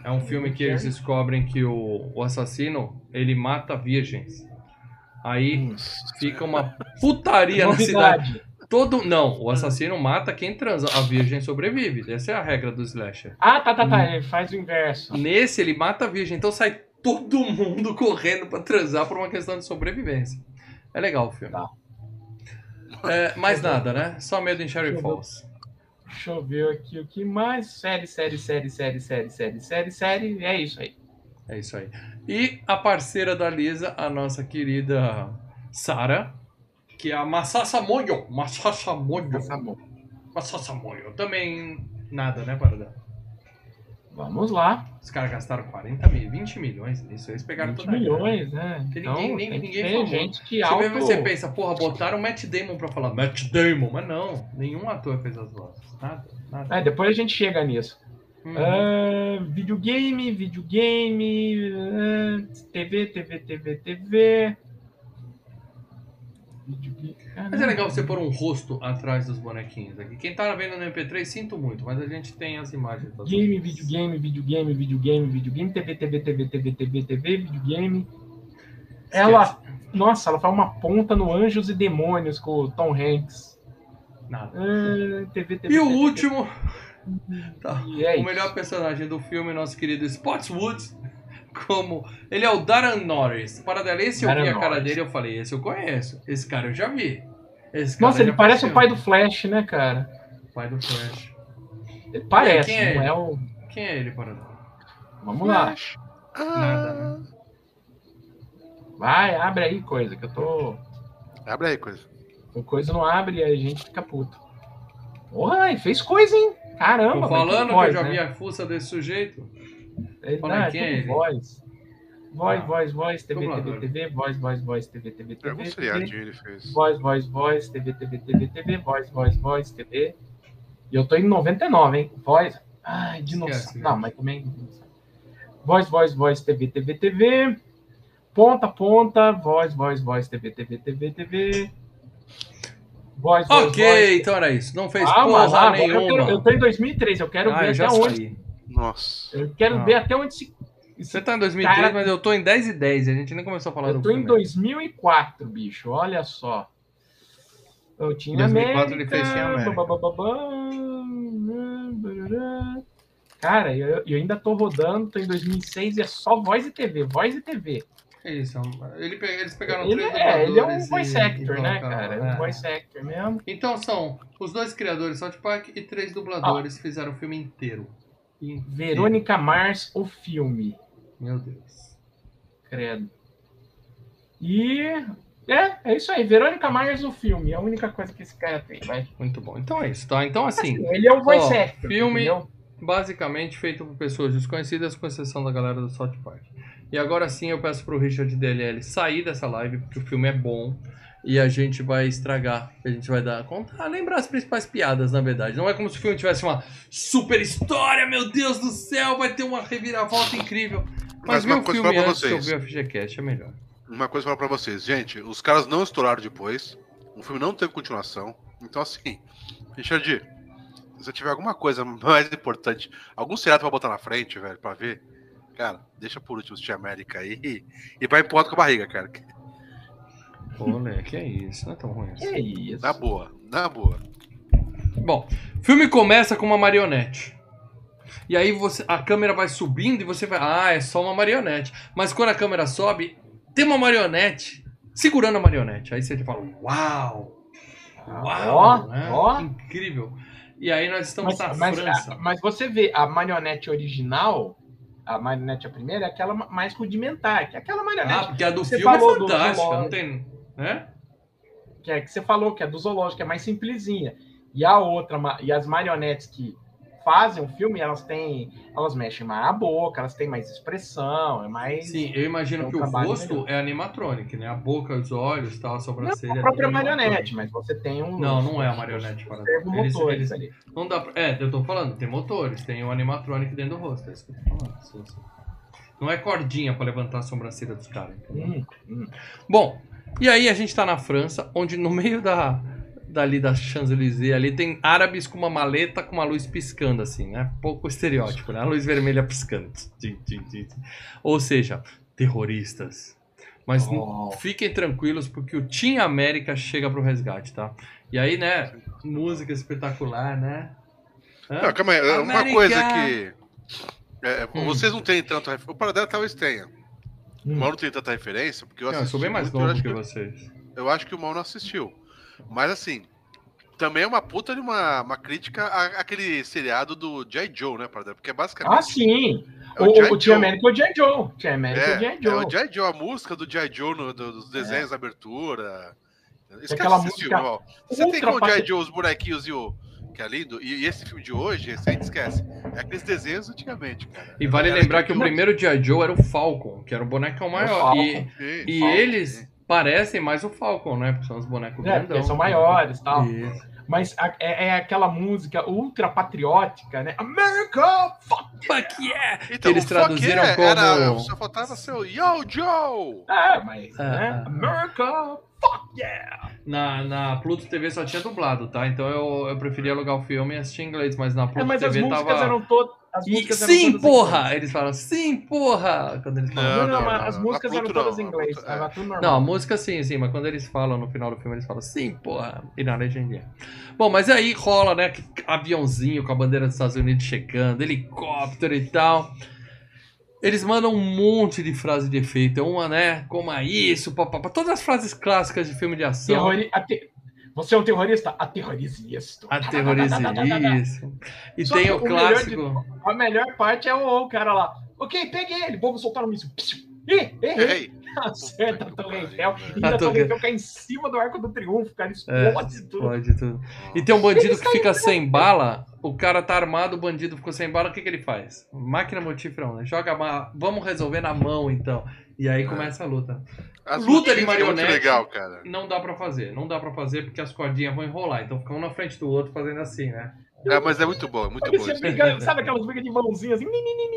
É um filme que eles descobrem que o, o assassino, ele mata virgens. Aí fica uma putaria na cidade. Todo. Não, o assassino mata quem transa. A virgem sobrevive. Essa é a regra do slasher. Ah, tá, tá, Hum. tá. Ele faz o inverso. Nesse, ele mata a virgem. Então sai todo mundo [LAUGHS] correndo pra transar por uma questão de sobrevivência. É legal o filme. Tá. É, mais nada, né? Só medo em ver. Falls. Deixa eu ver aqui o que mais. Série, série, série, série, série, série, série, série. É isso aí. É isso aí. E a parceira da Lisa, a nossa querida Sara, que é a Masasa Moyo. Masasa Moyo. Masasa Moyo. Também nada, né, Paradão? Vamos lá. Os caras gastaram 40 mil, 20 milhões nisso. Eles pegaram 20 toda grana. milhões, né? Então, ninguém- nem- ninguém falou. gente que Você, auto... vê, você pensa, porra, botaram o Matt Damon pra falar Matt Damon, mas não, nenhum ator fez as vozes. Nada, nada. É, depois a gente chega nisso. Uhum. Ah, videogame, videogame, ah, TV, TV, TV, TV. Mas é legal você pôr um rosto atrás dos bonequinhos aqui. Quem tá vendo no MP3, sinto muito, mas a gente tem as imagens. das Game, outras. videogame, videogame, videogame, videogame, TV, TV, TV, TV, TV, TV, videogame. Ela, nossa, ela faz uma ponta no Anjos e Demônios com o Tom Hanks. Nada. Ah, TV, TV, E o TV, último, tá, E é o isso. melhor personagem do filme, nosso querido Spotswood, como ele é o Darren Norris. Para dela, esse eu vi Darren a cara Norris. dele, eu falei, esse eu conheço. Esse cara eu já vi. Esse cara Nossa, ele parece o pai do Flash, né, cara? pai do Flash. Ele parece, Quem é não ele? é o. Quem é ele, para Vamos lá. Nada, né? Vai, abre aí coisa, que eu tô. Abre aí, coisa. O coisa não abre e a gente fica puto. Porra, ele fez coisa, hein? Caramba, Tô falando que, voz, eu já né? vi a fuça desse sujeito. Ele, é quem é ele? voz. Voz, Ah, voz, voz, TV. TV, TV, voz, voz, voz, TV, TV, É, Algum TV, TV, seriadinho ele fez. voz, voz, voz, TV, TV, TV, TV, voz, voz, voz, TV. E eu tô em 99, hein? Voz. Ai, dinossauro. Não, mas também. Voz, voz, voz, TV, TV, TV. Ponta, ponta, voz, voz, voz, TV, TV, TV, TV. Voz, voz, Ok, voz. então era isso. Não fez Ah, porra eu, nenhuma. quero- eu tô em 2003, eu quero ah, ver eu até onde. saí. Nossa. Eu quero Ah. ver até onde se. Você tá em 2003, Cara- mas eu tô em 10 e 10. A gente nem começou a falar Eu do tô em filme. 2004, bicho, olha só. Eu tinha 2004 América, ele fez Sem América. babababá. Cara, eu, eu ainda tô rodando, tô em 2006 e é só voz e TV, voz e TV. É isso. é Ele, eles pegaram Ele três é, ele é um voice e- actor, e né, cara? É um voice actor mesmo. Então são os dois criadores South Park e três dubladores Ah. fizeram o filme inteiro. Inteiro. Verônica Mars, o filme, Meu Deus. credo. E é, é isso aí, Verônica Mars, o filme, é a única coisa que esse cara tem, vai. Muito bom. Então é isso, tá? Então assim, Ele é um voice Ó, actor. filme- entendeu? basicamente feito por pessoas desconhecidas, com exceção da galera do South Park. E agora sim eu peço pro Richard DLL sair dessa live, porque o filme é bom. E a gente vai estragar, a gente vai dar contar, lembrar as principais piadas, na verdade. Não é como se o filme tivesse uma super história, meu Deus do céu, vai ter uma reviravolta incrível. Mas, Mas o coisa filme pra antes de vocês. ouvir a FGCast é melhor. Uma coisa falar pra vocês. Gente, os caras não estouraram depois. O filme não teve continuação. Então, assim, Richard, se você tiver alguma coisa [LAUGHS] mais importante, algum seriado pra botar na frente, velho, pra ver, cara, deixa por último assistir América aí e vai empurrando com a barriga, cara. Olha, que é isso, não é tão ruim assim. Que isso. Na boa, na boa. Bom, o filme começa com uma marionete. E aí você, a câmera vai subindo e você vai. Ah, é só uma marionete. Mas quando a câmera sobe, tem uma marionete segurando a marionete. Aí você fala, uau! Uau! Ó, né? ó. Que incrível! E aí nós estamos Mas, na mas, França. mas você vê a marionete original, a marionete a primeira, é aquela ma- mais rudimentar, que é aquela Ah, marionete porque a do Você filme é falou fantástica, não tem. Né? que, é, que você falou, que é do zoológico, que é mais simplesinha. E a outra, e as marionetes que fazem o filme, elas têm. Elas mexem mais a boca, elas têm mais expressão, é mais. Sim, eu imagino É um que o rosto melhor. é animatronic, né? A boca, os olhos, tal, a Não, sobrancelha. a própria é marionete, mas você tem um. Não, não é a marionete, para eles, eles ali. Não dá pra... É, eu tô falando, tem motores, tem o animatronic dentro do rosto, é isso que eu tô falando. Não é cordinha pra levantar a sobrancelha dos caras? Hum, hum. Bom, e aí a gente tá na França, onde no meio da dali da Champs-Élysées ali tem árabes com uma maleta com uma luz piscando assim, né? Pouco estereótipo, né? A luz vermelha piscando. Ou seja, terroristas. Mas Oh. fiquem tranquilos porque o Team América chega pro resgate, tá? E aí, né, música espetacular, né? Não, calma aí. Uma América! coisa que. é, Hum. Vocês não têm tanto. O Paradela talvez tenha. Hum. O Mal não tem tanta referência, porque eu Não, eu assisti. sou bem mais novo acho que que- vocês. eu acho que o Mal não assistiu. Mas assim, também é uma puta de uma, uma crítica àquele seriado do J. Joe, né, Paradela? Porque basicamente. Ah, sim. é o, o, o Tia América é o J. Joe. Tia América é, o É, J. é Joe. o J. Joe, a música do J. Joe no, do- dos desenhos da abertura. Esquece aquela esse música filme, ó. Você tem com o J. Joe os bonequinhos e o. Que é lindo. E, e esse filme de hoje, esse aí te esquece. É aqueles desenhos antigamente, cara. E vale lembrar que o J.I. primeiro G.I. Joe era o Falcon, que era o bonecão maior. Falcon. E, Sim, e Falcon, eles sim. Parecem mais o Falcon, né? Porque são os bonecos É, grandão. porque são maiores e tal. Isso. Mas a- é, é aquela música ultra patriótica, né? America, fuck! Yeah! Então, eles traduziram yeah como- Era, só faltava ser o Yo, Joe! É, mas, Ah, né? America, fuck yeah! Na, na Pluto TV só tinha dublado, tá? Então eu, eu preferia alugar o filme e assistir em inglês, mas na É, Pluto mas as TV músicas tava. eram todas. As E- sim, porra! inglês. Eles falam, sim, porra! Quando eles falam. Não, Não, não, não, mas não, as músicas eram todas em inglês. Tava tudo normal. Não, a música sim, sim, mas quando eles falam no final do filme, eles falam sim, porra, e na legendinha. Bom, mas aí rola, né, aviãozinho com a bandeira dos Estados Unidos chegando, helicóptero e tal. Eles mandam um monte de frase de efeito, uma, né, como é isso, papapá, todas as frases clássicas de filme de ação. Terrori... Você é um terrorista? Aterrorize isto. Aterrorize [LAUGHS] isso. E Só tem o o melhor de- clássico. A melhor parte é o, o cara lá. Ok, peguei ele, vamos soltar um míssil. Ih, errei. Errei. Acerta a. E A a Torre- Torre Eiffel cai em cima do Arco do Triunfo, cara. É, Explode tudo. Pode tudo. E tem um bandido que fica sem bala, o cara tá armado, o bandido ficou sem bala, o que, que ele faz? Máquina mortífera, né? Joga a ma... Vamos resolver na mão, então. E aí começa a luta. As Luta de músicas é muito marionete. legal, cara. Não dá pra fazer, não dá pra fazer porque as cordinhas vão enrolar, então fica um na frente do outro fazendo assim, né? É, mas é muito bom, é muito bom. briga- sabe aquelas brigas de mãozinha assim?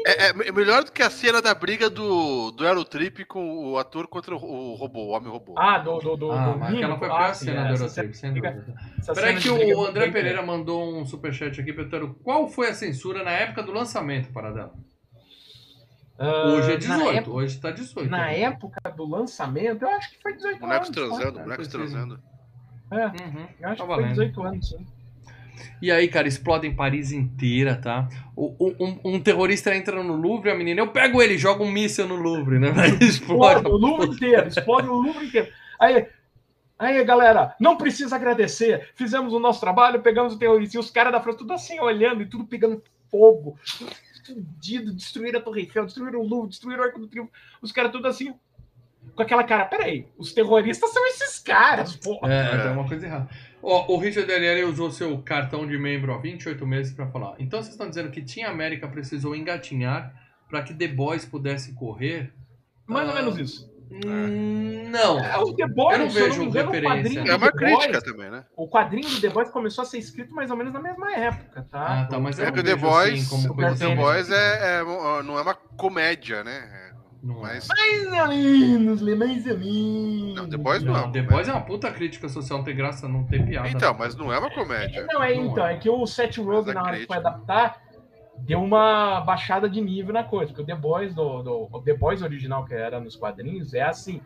É, é melhor do que a cena da briga do, do Aerotrip com o ator contra o, robô, o homem-robô. Ah, do. do, do Ah, do mas aquela foi a pior Ah, cena é, do essa Eurotrip, sem dúvida. Peraí que o André bem- Pereira mandou um superchat aqui perguntando qual foi a censura na época do lançamento, Paradela? Ah, Hoje é na 18, época- hoje tá 18. Na época do lançamento, eu acho que foi 18 Bonecos anos. transando, É, bonecos foi sim. transando. É, Uhum, eu acho tá que foi valendo. 18 anos, sim. E aí, cara, explodem Paris inteira, tá? O- um, um terrorista entra no Louvre, a menina, eu pego ele, joga um míssil no Louvre, né? Explode. Explode o Louvre inteiro, explode o Louvre inteiro. Aí, aí, galera, não precisa agradecer. Fizemos o nosso trabalho, pegamos o terrorista. E os caras da França tudo assim, olhando e tudo pegando fogo. Tudo Fudido, destruíram a Torre Eiffel, destruíram o Louvre, destruíram o Arco do Triunfo. Os caras tudo assim, com aquela cara. Peraí, os terroristas são esses caras, pô. É, É. uma coisa errada. Ó, o Richard LL usou seu cartão de membro há 28 meses pra falar. Então vocês estão dizendo que Team América precisou engatinhar pra que The Boys pudesse correr? Mais ou Ah, menos isso. hum, Não. É, o The Boys, Eu não eu vejo me engano, o referência. quadrinho É uma crítica Boys- também, né? O quadrinho do The Boys começou a ser escrito mais ou menos na mesma época, tá? Ah, tá, mas eu É não que o The vejo Boys, assim como o o The assim. Boys é, é- não é uma comédia, né? É- Não é. Mas Mais ou menos, Lê, mais ou menos. Não, The Boys não. Não, The Boys é uma puta crítica social, não tem graça, não tem piada. Então, mas não é uma comédia. Não, é Não então, é. é que o Seth Rogen, na hora que foi adaptar, deu uma baixada de nível na coisa. Porque o The Boys, do, do- o The Boys original que era nos quadrinhos, é assim,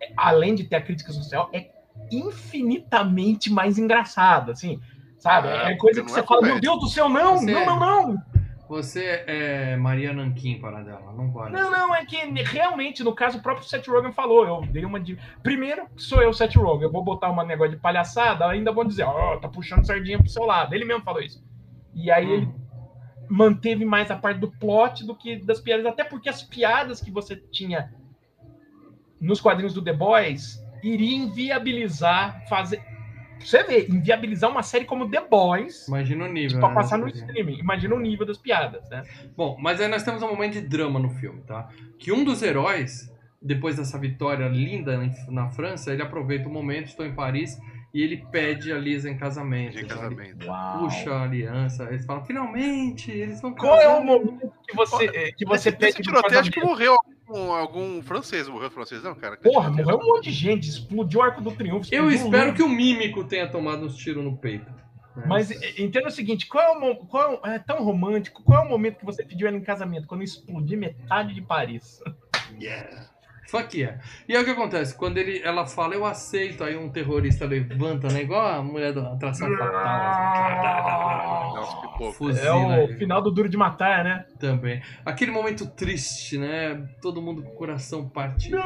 é- além de ter a crítica social, é infinitamente mais engraçado, assim. Sabe? É, É, coisa que você é fala, meu comédia. Deus do céu, não, não, não, não. Você é Maria Nanquim, para dela, não vale. Não, não, é que realmente, no caso, o próprio Seth Rogen falou. Eu dei uma de. Primeiro, sou eu, Seth Rogen. Eu vou botar um negócio de palhaçada, ainda vão dizer, ó, tá puxando sardinha pro seu lado. Ele mesmo falou isso. E aí ele Hum. manteve mais a parte do plot do que das piadas, até porque as piadas que você tinha nos quadrinhos do The Boys iriam inviabilizar fazer você vê, inviabilizar uma série como The Boys Imagina o nível. pra né, passar no streaming. Imagina o nível das piadas, né? Bom, mas aí nós temos um momento de drama no filme, tá? Que um dos heróis, depois dessa vitória linda na- França, ele aproveita o momento, estou em Paris, e ele pede a Lisa em casamento. Então, casamento. Ele puxa a aliança, eles falam, finalmente, eles vão Qual é casar." o momento que você, eh, que você Nesse, pede nesse no tiroteio, acho que morreu algum, algum francês. Morreu francês, não, cara? Porra, morreu um monte de gente, explodiu o Arco do Triunfo. Eu espero que o mímico tenha tomado uns tiros no peito. Mas entenda o seguinte, qual é o qual é, é tão romântico, qual é o momento que você pediu ela em casamento? Quando explodir metade de Paris. Yeah. Fuck yeah. E aí o que acontece? Quando ele, ela fala, eu aceito, aí um terrorista levanta, né? Igual a mulher da atração fatal. Nossa, pipoca. É o final do Duro de Matar, né? também. Aquele momento triste, né? Todo mundo com o coração partido.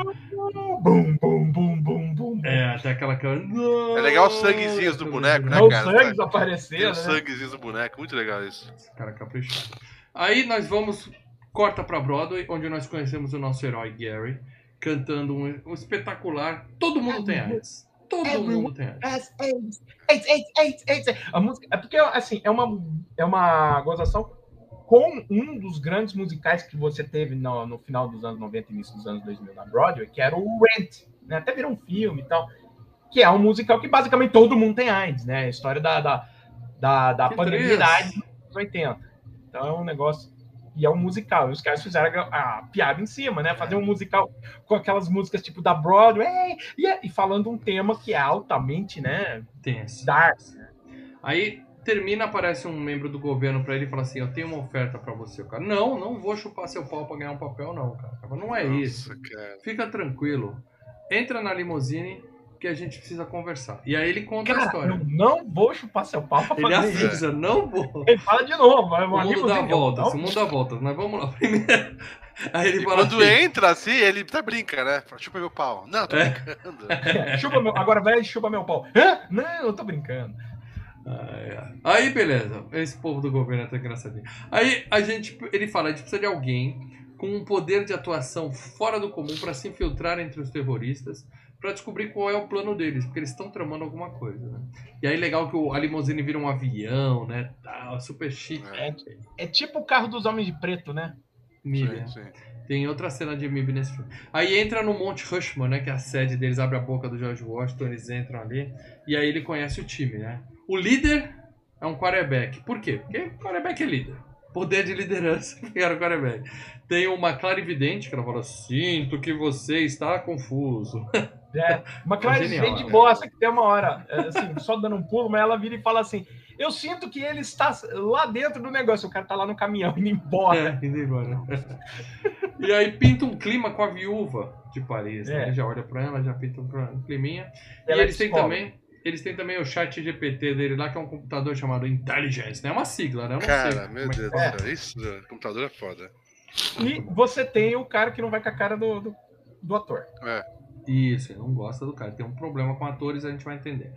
Bum, bum, bum, bum, bum. É, até aquela cara. É legal os sanguezinhos do boneco, né, Não, os cara? sangues apareceram, os né? sanguezinhos do boneco, muito legal isso. Esse cara caprichado. Aí nós vamos, corta pra Broadway, onde nós conhecemos o nosso herói Gary, cantando um, um espetacular. Todo mundo tem AIDS. Todo mundo tem AIDS. AIDS, AIDS, AIDS, AIDS, AIDS. A música, é porque, assim, é uma, é uma gozação com um dos grandes musicais que você teve no, no final dos anos 90 e início dos anos 2000 na Broadway, que era o Rent, né? Até virou um filme e tal, que é um musical que basicamente todo mundo tem AIDS, né? A história da, da, da, da Que pandemia da AIDS nos anos 80. Então é um negócio... E é um musical. E os caras fizeram a, a piada em cima, né? Fazer um musical com aquelas músicas tipo da Broadway, e, é- e falando um tema que é altamente, né? Tenso. Dark. Aí termina, aparece um membro do governo pra ele e fala assim: Eu tenho uma oferta pra você. Cara, não, não vou chupar seu pau pra ganhar um papel, não, cara. Não é isso. Nossa, cara. Fica tranquilo. Entra na limusine que a gente precisa conversar. E aí ele conta a Cara, história. eu não vou chupar seu pau pra Ele fazer isso. avisa, não vou. Ele fala de novo. Vai, O mundo dá voltas, volta. o mundo dá voltas. Mas vamos lá [LAUGHS] primeiro. Aí ele E fala quando assim, entra assim, ele até brinca, né? Chupa meu pau. Não, tô É. brincando. [LAUGHS] chupa meu, agora vai e chupa meu pau. Hã? Não, eu tô brincando. Aí, beleza. Esse povo do governo é tão engraçadinho. Aí, a gente, ele fala, a gente precisa de alguém com um poder de atuação fora do comum para se infiltrar entre os terroristas, para descobrir qual é o plano deles, porque eles estão tramando alguma coisa, né? E aí, legal que o, a limusine vira um avião, né? Tal, super chique. É, É tipo o carro dos homens de preto, né? MIB, sim, né? sim. Tem outra cena de MIB nesse filme. Aí entra no Monte Rushmore, né? Que é a sede deles, abre a boca do George Washington, eles entram ali. E aí ele conhece o time, né? O líder é um quarterback. Por quê? Porque quarterback é líder. Poder de liderança, [LAUGHS] pegaram o quarterback. Tem uma clarividente que ela fala: Sinto que você está confuso. [LAUGHS] É, uma É genial, de né? bosta que tem uma hora, é, assim, só dando um pulo, mas ela vira e fala assim: Eu sinto que ele está lá dentro do negócio. O cara tá lá no caminhão indo embora. É, indo embora. E aí pinta um clima com a viúva de Paris. Né? É. Ele já olha pra ela, já pinta um climinha. E Ela eles têm também. Eles têm também o chat GPT dele lá, que é um computador chamado Intelligence, né? É uma sigla, né? Eu não sei Cara, meu é Deus céu. Isso, do computador é foda. E você tem o cara que não vai com a cara do, do, do ator. É. Isso, ele não gosta do cara. Tem um problema com atores, a gente vai entender.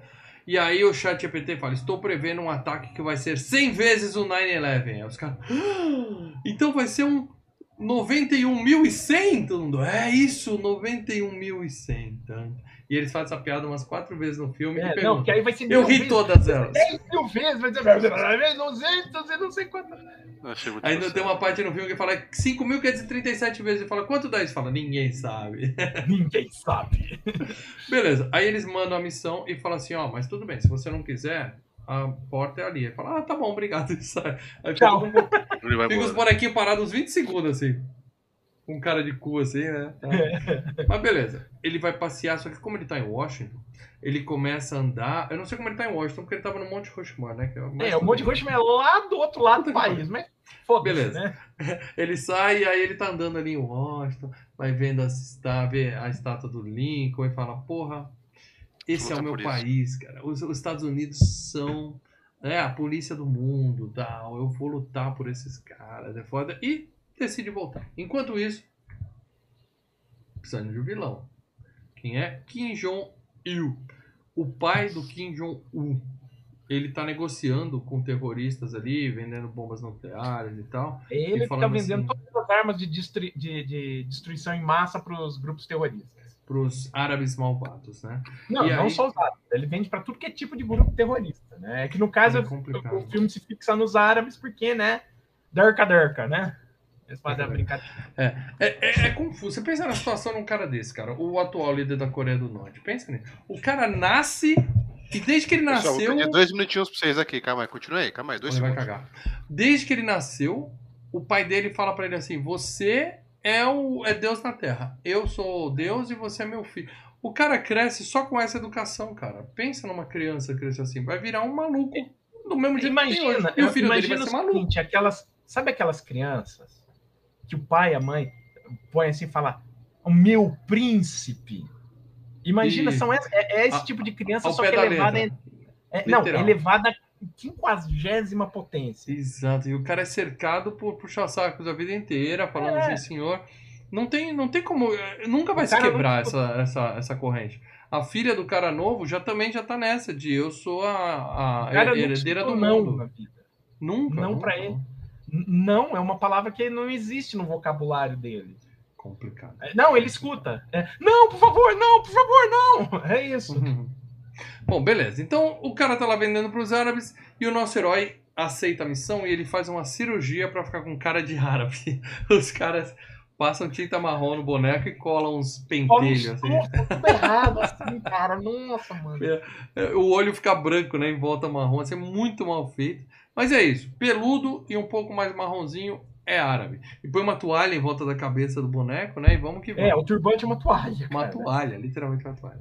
E aí o chat GPT fala, estou prevendo um ataque que vai ser 100 vezes o 9-11. Aí os caras... "Ah, Então vai ser um 91.100? Todo mundo, é isso, 91.100. E eles fazem essa piada umas quatro vezes no filme. e É, não, que aí vai ser Eu ri vezes, todas elas. 10 [LAUGHS] mil vezes, vai dizer 200 e não sei quanto. Ainda tem uma parte no filme que fala 5.537 vezes. Ele fala, quanto dá isso? Fala, ninguém sabe. [LAUGHS] Ninguém sabe. Beleza. Aí eles mandam a missão e falam assim, ó, mas tudo bem, se você não quiser, a porta é ali. Ele fala, ah, tá bom, obrigado. E [LAUGHS] sai. Aí fica, Tchau. vai fica os bonequinhos parados uns 20 segundos, assim. Com cara de cu, assim, né? Tá. Mas beleza. Ele vai passear, só que como ele tá em Washington, ele começa a andar... Eu não sei como ele tá em Washington, porque ele tava no Monte Rushmore, né? Que é, É, o Monte Rushmore é lá do outro lado do país, mas foda-se, Beleza. né? [LAUGHS] Ele sai e aí ele tá andando ali em Washington, vai vendo as vê a estátua do Lincoln e fala, porra, esse é o meu isso. país, cara. Os, os Estados Unidos são né, a polícia do mundo, tal. Eu vou lutar por esses caras, é foda. E decide voltar. Enquanto isso, precisando de um vilão. Quem é? Kim Jong-il. O pai do Kim Jong-un. Ele tá negociando com terroristas ali, vendendo bombas nucleares e tal. Ele E falando vendendo assim- todas as armas de, destri- de- de destruição em massa para os grupos terroristas. pros árabes malvados, né? Não, E não aí- só os árabes. Ele vende para tudo que é tipo de grupo terrorista, né? É que no caso É o- filme se fixa nos árabes porque, né? Derka derka, né? Eles fazem a É. brincadeira. É, é, é confuso. Você pensa na situação de um cara desse, cara. O atual líder da Coreia do Norte. Pensa nisso. O cara nasce e desde que ele Pessoal, nasceu. pedir dois minutinhos pra vocês aqui. Calma aí, continua aí. Calma aí, dois Ele vai segundos. cagar. Desde que ele nasceu, o pai dele fala pra ele assim: Você é o é Deus na Terra. Eu sou Deus e você é meu filho. O cara cresce só com essa educação, cara. Pensa numa criança crescer assim, vai virar um maluco do mesmo jeito que tem Imagina, hoje. E o filho dele imagina vai ser o maluco. seguinte, aquelas, sabe aquelas crianças que o pai e a mãe põem assim e falam, o meu príncipe. Imagina, E- são é, é esse a- tipo de criança, só que da elevada letra. é, não, elevada em quinquagésima potência. Exato, e o cara é cercado por puxar sacos a vida inteira, falando É. assim, senhor. Não tem, não tem como. eh, Nunca vai O se quebrar não- essa, essa, essa corrente. A filha do cara novo já também já tá nessa, de eu sou a, a herdeira do não mundo. na vida. Nunca. Não pra ele. Não, é uma palavra que não existe no vocabulário dele. Complicado. É, Não, ele escuta. É, não, por favor, não, por favor, não. É isso. [LAUGHS] Bom, beleza. Então o cara tá lá vendendo pros árabes e o nosso herói aceita a missão e ele faz uma cirurgia pra ficar com cara de árabe. [LAUGHS] Os caras passam tinta marrom no boneco e colam uns pentelhos assim. Tudo errado assim, cara. Nossa, mano. É, O olho fica branco, né? Em volta marrom. Assim, é muito mal feito. Mas é isso. Peludo e um pouco mais marronzinho é árabe. E põe uma toalha em volta da cabeça do boneco, né? E vamos que vamos. É, o turbante é uma toalha. Uma cara. toalha, literalmente uma toalha.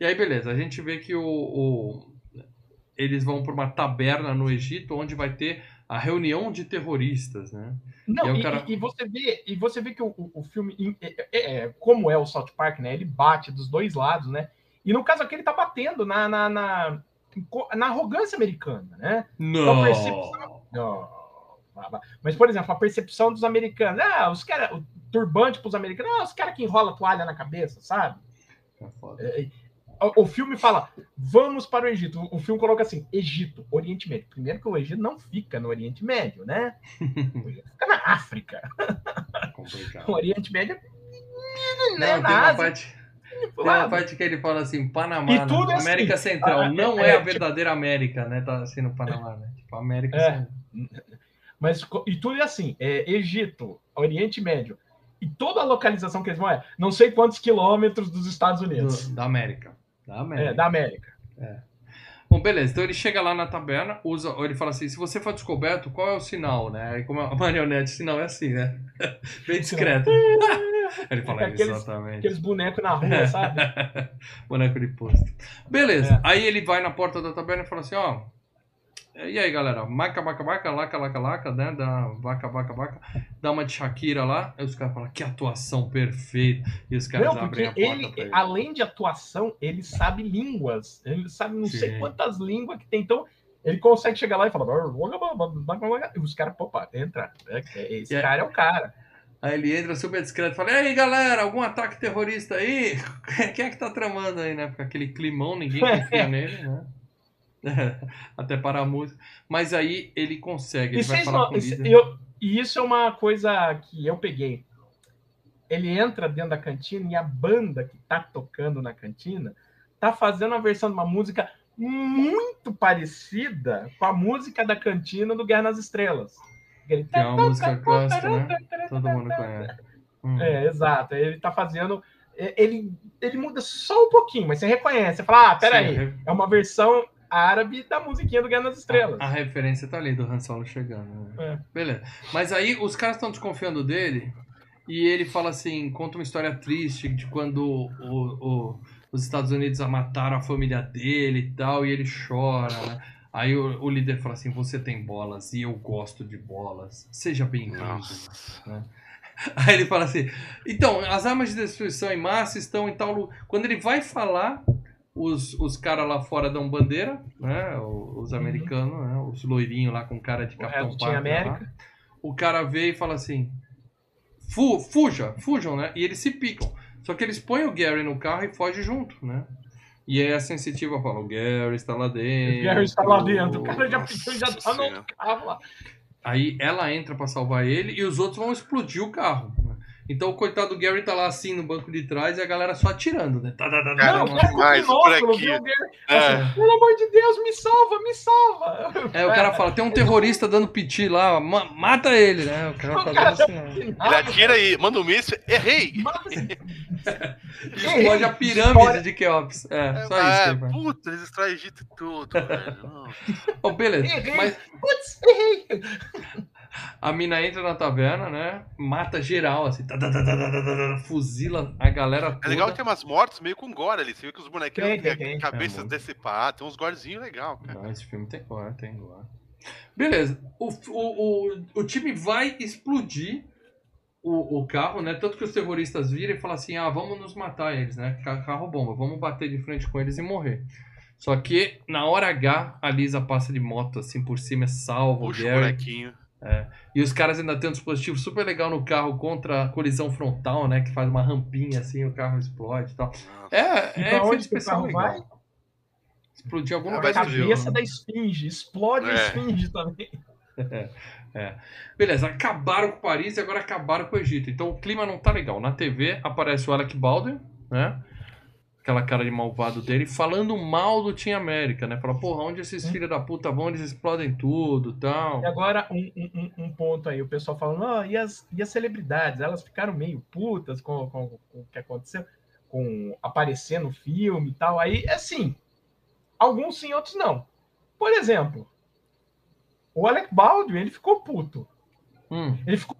E aí, beleza. A gente vê que o, o- eles vão para uma taberna no Egito, onde vai ter a reunião de terroristas, né? Não, E e, cara- e- você vê, e você vê que o, o- filme, é- é- é, como é o South Park, né? Ele bate dos dois lados, né? E no caso aqui ele tá batendo na, na, na, na arrogância americana, né? Não! percepção- Não, Mas, por exemplo, a percepção dos americanos, ah, os caras, o turbante pros americanos, ah, os caras que enrolam toalha na cabeça, sabe? É. É, O, o filme fala, vamos para o Egito. O, o filme coloca assim, Egito, Oriente Médio. Primeiro que o Egito não fica no Oriente Médio, né? [LAUGHS] Fica na África. Complicado. [LAUGHS] O Oriente Médio Não, não é tem uma nada. parte, tem uma parte que ele fala assim, Panamá, né? é assim. América Central, Ah, não é, é, a verdadeira América, né? Tá assim no Panamá, né? Tipo, América É. Central. Mas e tudo é assim, é Egito, Oriente Médio. E toda a localização que eles vão é não sei quantos quilômetros dos Estados Unidos. Do- da América. Da América. É, da América. Bom, beleza. Então ele chega lá na taberna, usa, ele fala assim: se você for descoberto, qual é o sinal, né? Aí como a [LAUGHS] marionete, o sinal é assim, né? [LAUGHS] Bem discreto. [LAUGHS] ele fala Aqueles- exatamente. Aqueles bonecos na rua, [LAUGHS] sabe? Boneco de posto. Beleza. É. Aí ele vai na porta da taberna e fala assim: ó. E aí, galera? Maca, maca, maca, laca, laca, laca, né? Dá vaca, vaca, vaca. Dá uma de Shakira lá. Aí os caras falam: que atuação perfeita. E os caras Não, abrem a porta ele, ele. além de atuação, ele sabe línguas. Ele sabe não sei Sim. quantas línguas que tem. Então, ele consegue chegar lá e falar. E os caras, opa, entra. É, é, Esse É. cara é o cara. Aí ele entra super discreto e fala: E aí, galera, algum ataque terrorista aí? [LAUGHS] Quem é que tá tramando aí, né? Fica aquele climão, ninguém confia [LAUGHS] nele, né? [LAUGHS] Até para a música. Mas aí ele consegue, ele E, vai falar não- com eu- e isso é uma coisa que eu peguei. Ele entra dentro da cantina e a banda que tá tocando na cantina tá fazendo uma versão de uma música muito parecida com a música da cantina do Guerra nas Estrelas. Aquele Que é uma música clássica, né? Todo mundo conhece. Hum. É, exato. Ele tá fazendo. é, Ele, ele muda só um pouquinho, mas você reconhece. Você fala, ah, peraí, Sim, é uma versão árabe da musiquinha do Guerra nas Estrelas. A, a referência tá ali do Han Solo chegando. né? É. Beleza. Mas aí os caras estão desconfiando dele e ele fala assim, conta uma história triste de quando o- o- os Estados Unidos mataram a família dele e tal, e ele chora, né? Aí o, o líder fala assim, você tem bolas e eu gosto de bolas. Seja bem-vindo. Nossa. [LAUGHS] Aí ele fala assim, então, as armas de destruição em massa estão em tal lugar. Quando ele vai falar, os, os caras lá fora dão bandeira, né? Os americanos, né? Os loirinhos lá com cara de Capitão Pátria lá. América. O cara vê e fala assim, Fu, fuja, fujam, né? E eles se picam. Só que eles põem o Gary no carro e fogem junto, né? E aí a sensitiva fala, o Gary está lá dentro. O Gary está lá dentro. O cara já, Nossa já tá no carro lá. Aí ela entra pra salvar ele e os outros vão explodir o carro. Então o coitado do Gary tá lá assim no banco de trás e a galera só atirando, né? Tá, tá, tá, tá, Não, o cara com mais binóculo, por aqui. viu? Gary? É. Assim, Pelo amor de Deus, me salva, me salva. É, o cara fala, tem um terrorista dando piti lá, ma- mata ele, né? O cara O fazendo cara assim, ó. Ele atira aí, manda um míssil, errei! Explode a pirâmide de Keops. É, só isso que ah, ele faz. puta, eles extraem Egito tudo, velho. [LAUGHS] Não. Ó, beleza, Errei. mas Putz, errei. A mina entra na taverna, né? Mata geral, assim, tá, tá, tá, tá, tá, tá, tá, fuzila a galera toda. É legal que tem umas mortes meio com gore ali. Você vê que os bonequinhos Tem, têm tem, tem. cabeças É, decepadas, tem uns gorezinhos legal, cara. Não, esse filme tem gore, tem gore. Beleza, o, o, o, o time vai explodir o, o carro, né? Tanto que os terroristas viram e falam assim: ah, vamos nos matar eles, né? Ca- Carro bomba, vamos bater de frente com eles e morrer. Só que na hora H, a Lisa passa de moto assim por cima, salva o Puxa o Gary. Bonequinho. E os caras ainda têm um dispositivo super legal no carro contra a colisão frontal, né? Que faz uma rampinha assim, o carro explode e tal. Nossa. É, E é efeito onde que o especial carro legal. vai? Explodir algum lugar A cabeça da esfinge. Explode a É. esfinge também. [LAUGHS] Beleza, acabaram com Paris e agora acabaram com o Egito. Então o clima não tá legal. Na TV aparece o Alec Baldwin, né? Aquela cara de malvado dele, falando mal do Team América, né? Fala, porra, onde esses Hum. filhos da puta vão, eles explodem tudo tal. E agora, um, um- um- ponto aí, o pessoal falando, ó, e, as, e as celebridades? Elas ficaram meio putas com, com- com o que aconteceu, com aparecer no filme e tal. Aí, assim, alguns sim, outros não. Por exemplo, o Alec Baldwin, ele ficou puto. Hum, Ele ficou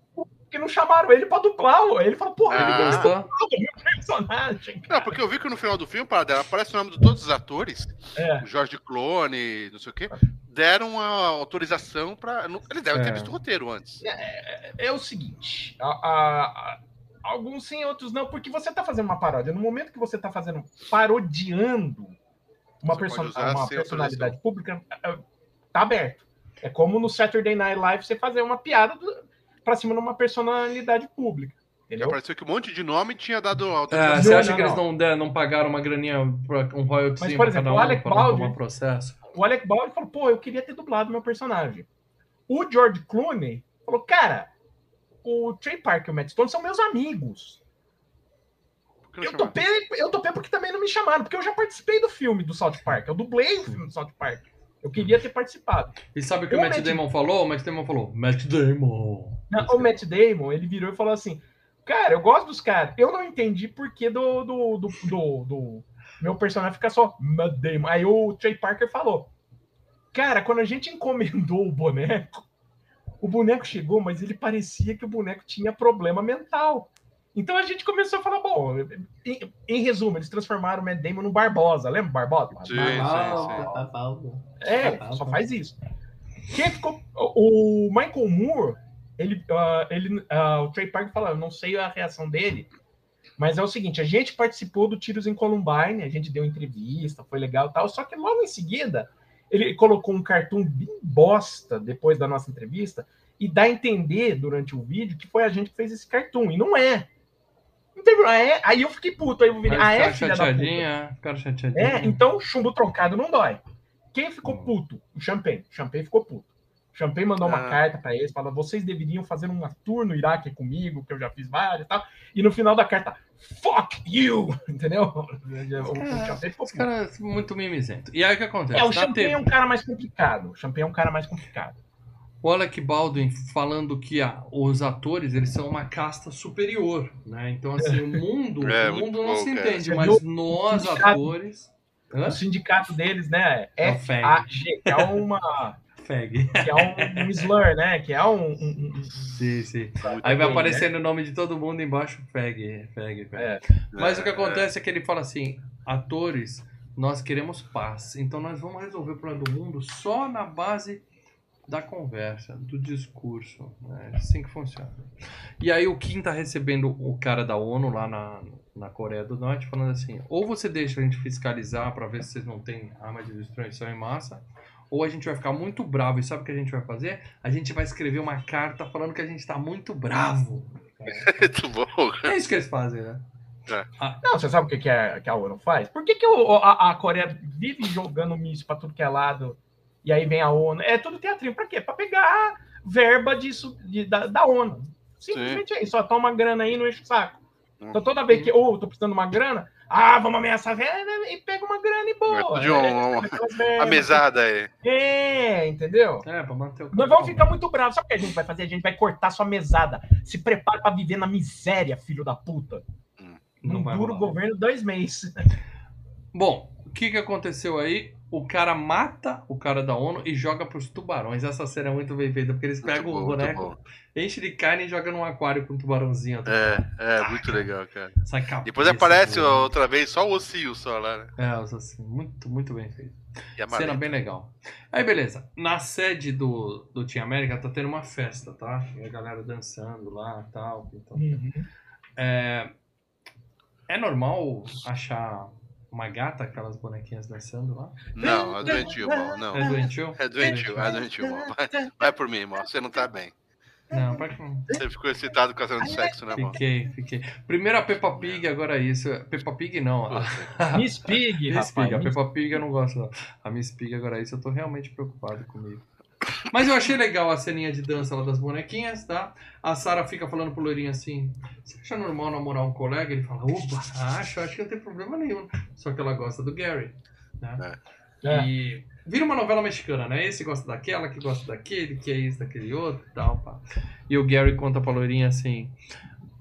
porque não chamaram ele pra dublar. Ele falou, porra, ele Ah. não gostou? do meu personagem. Não, porque eu vi que no final do filme, para dela, aparece o nome de todos os atores, É. o Jorge Clone, não sei o quê, deram a autorização pra. Eles devem ter É. visto o roteiro antes. é o seguinte: a- a- a- alguns sim, outros não, porque você está fazendo uma paródia. No momento que você está fazendo parodiando uma, perso- uma personalidade pública, é, tá aberto. É como no Saturday Night Live você fazer uma piada do, pra cima de uma personalidade pública. Entendeu? Pareceu que um monte de nome tinha dado É, você acha não, que eles não. não, não pagaram uma graninha pra um royalty Mas, sim por exemplo, cada o um Alec Baldwin- tomar processo? O Alec Baldwin falou, pô, eu queria ter dublado meu personagem. O George Clooney falou, cara, o Trey Parker e o Matt Stone são meus amigos. Eu topei, eu topei porque também não me chamaram, porque eu já participei do filme do South Park. Eu dublei o filme do South Park. Eu queria ter participado. E sabe o que o, O Matt Matt- Damon falou? O Matt Damon falou, Matt Damon. Não, o Matt Damon, ele virou e falou assim: Cara, eu gosto dos caras. Eu não entendi por que do, do, do, do- do meu personagem fica só Matt Damon. Aí o Trey Parker falou: Cara, quando a gente encomendou o boneco, o boneco chegou, mas ele parecia que o boneco tinha problema mental. Então a gente começou a falar: Bom, em, em resumo, eles transformaram o Matt Damon no Barbosa. Lembra o Barbosa? Sim, sim, É, só faz isso. Quem ficou. O Michael Moore, ele, ah, ele, ah, o Trey Parker fala, eu não sei a reação dele, mas é o seguinte: a gente participou do Tiros em Columbine, a gente deu entrevista, foi legal e tal, só que logo em seguida ele colocou um cartoon bem bosta depois da nossa entrevista e dá a entender durante o vídeo que foi a gente que fez esse cartoon, e não é. Não teve- ah, é? Aí eu fiquei puto, aí eu virei, ah, é, filha da puta. chateadinha, ficaram chateadinha. É, então chumbo troncado não dói. Quem ficou Hum. puto? O Champagne. O Champagne ficou puto. O Champagne mandou uma Ah. carta pra eles, falando: vocês deveriam fazer uma tour no Iraque comigo, que eu já fiz várias e tal. E no final da carta, fuck you! [LAUGHS] Entendeu? O, o Champagne ficou Os puto. caras são muito mimizento. E aí o que acontece? É, o Champagne é um cara mais complicado. O Champagne é um cara mais complicado. O Alec Baldwin falando que ah, os atores eles são uma casta superior, né? Então assim, o mundo, É, o mundo não bom, se entende, mas nós sindicato? atores, Hã? O sindicato deles, né? É É o FAG. FAG, que é uma. Fag. que é um, um slur, né? Que é um. um- um- um- Sim, sim. Muito Aí vai bem, aparecendo o nome de todo mundo embaixo, Fag, Fag, Fag. É. Mas o que É, acontece é que ele fala assim, atores, nós queremos paz, então nós vamos resolver o problema do mundo só na base da conversa, do discurso. né? É assim que funciona. E aí o Kim tá recebendo o cara da ONU lá na, na Coreia do Norte falando assim, ou você deixa a gente fiscalizar para ver se vocês não têm arma de destruição em massa, ou a gente vai ficar muito bravo e sabe o que a gente vai fazer? A gente vai escrever uma carta falando que a gente tá muito bravo. [LAUGHS] Muito bom. É isso que eles fazem, né? Não, você sabe o que, que, a, que a ONU faz? Por que, que o- a, a Coreia vive jogando míssil pra tudo que é lado e aí vem a ONU? É tudo teatrinho. Pra quê? Pra pegar verba disso, de- da, da ONU. Simplesmente é isso. Só toma grana aí, não enche o saco. Hum. Então toda vez que, ou tô precisando de uma grana, ah, vamos ameaçar a velha e pega uma grana e boa. De um- É, A [LAUGHS] mesada aí. É, entendeu? É, pra manter o Nós vamos ficar muito bravos. Sabe o que a gente vai fazer? A gente vai cortar sua mesada. Se prepara pra viver na miséria, filho da puta. Não Não dura o governo dois meses. Bom, o que que aconteceu aí? O cara mata o cara da ONU e joga pros tubarões. Essa cena é muito bem feita, porque eles Muito pegam bom, o muito boneco, enche de carne e joga num aquário com um tubarãozinho. É, é, muito legal, cara. Sai cabeça, Depois aparece voando. outra vez só o ossinho só lá, né? É, assim, muito, muito bem feito. E Cena bem legal. Aí, beleza. Na sede do, do Team América tá tendo uma festa, tá? E a galera dançando lá e tal. Então, é, é normal achar uma gata, aquelas bonequinhas dançando lá? Não, é doentio, mal. Não. É doentio? É doentio, é doentio, mal. Vai, vai por mim, mal. Você não tá bem. Não, pra? Você ficou excitado com a cena de sexo, né, mal? Fiquei, fiquei. Primeiro a Peppa Pig, agora isso. Peppa Pig não. A [LAUGHS] Miss Pig, Miss rapaz. Pig, a Miss- Peppa Pig eu não gosto não. A Miss Pig agora isso eu tô realmente preocupado comigo. Mas eu achei legal a ceninha de dança lá das bonequinhas, tá? A Sarah fica falando pro loirinho assim: Você acha normal namorar um colega? Ele fala: Opa, acho, acho que não tem problema nenhum. Só que ela gosta do Gary, né? É. E vira uma novela mexicana, né? Esse gosta daquela, que gosta daquele, que é isso, daquele outro e tal, pá. E o Gary conta pra loirinha assim: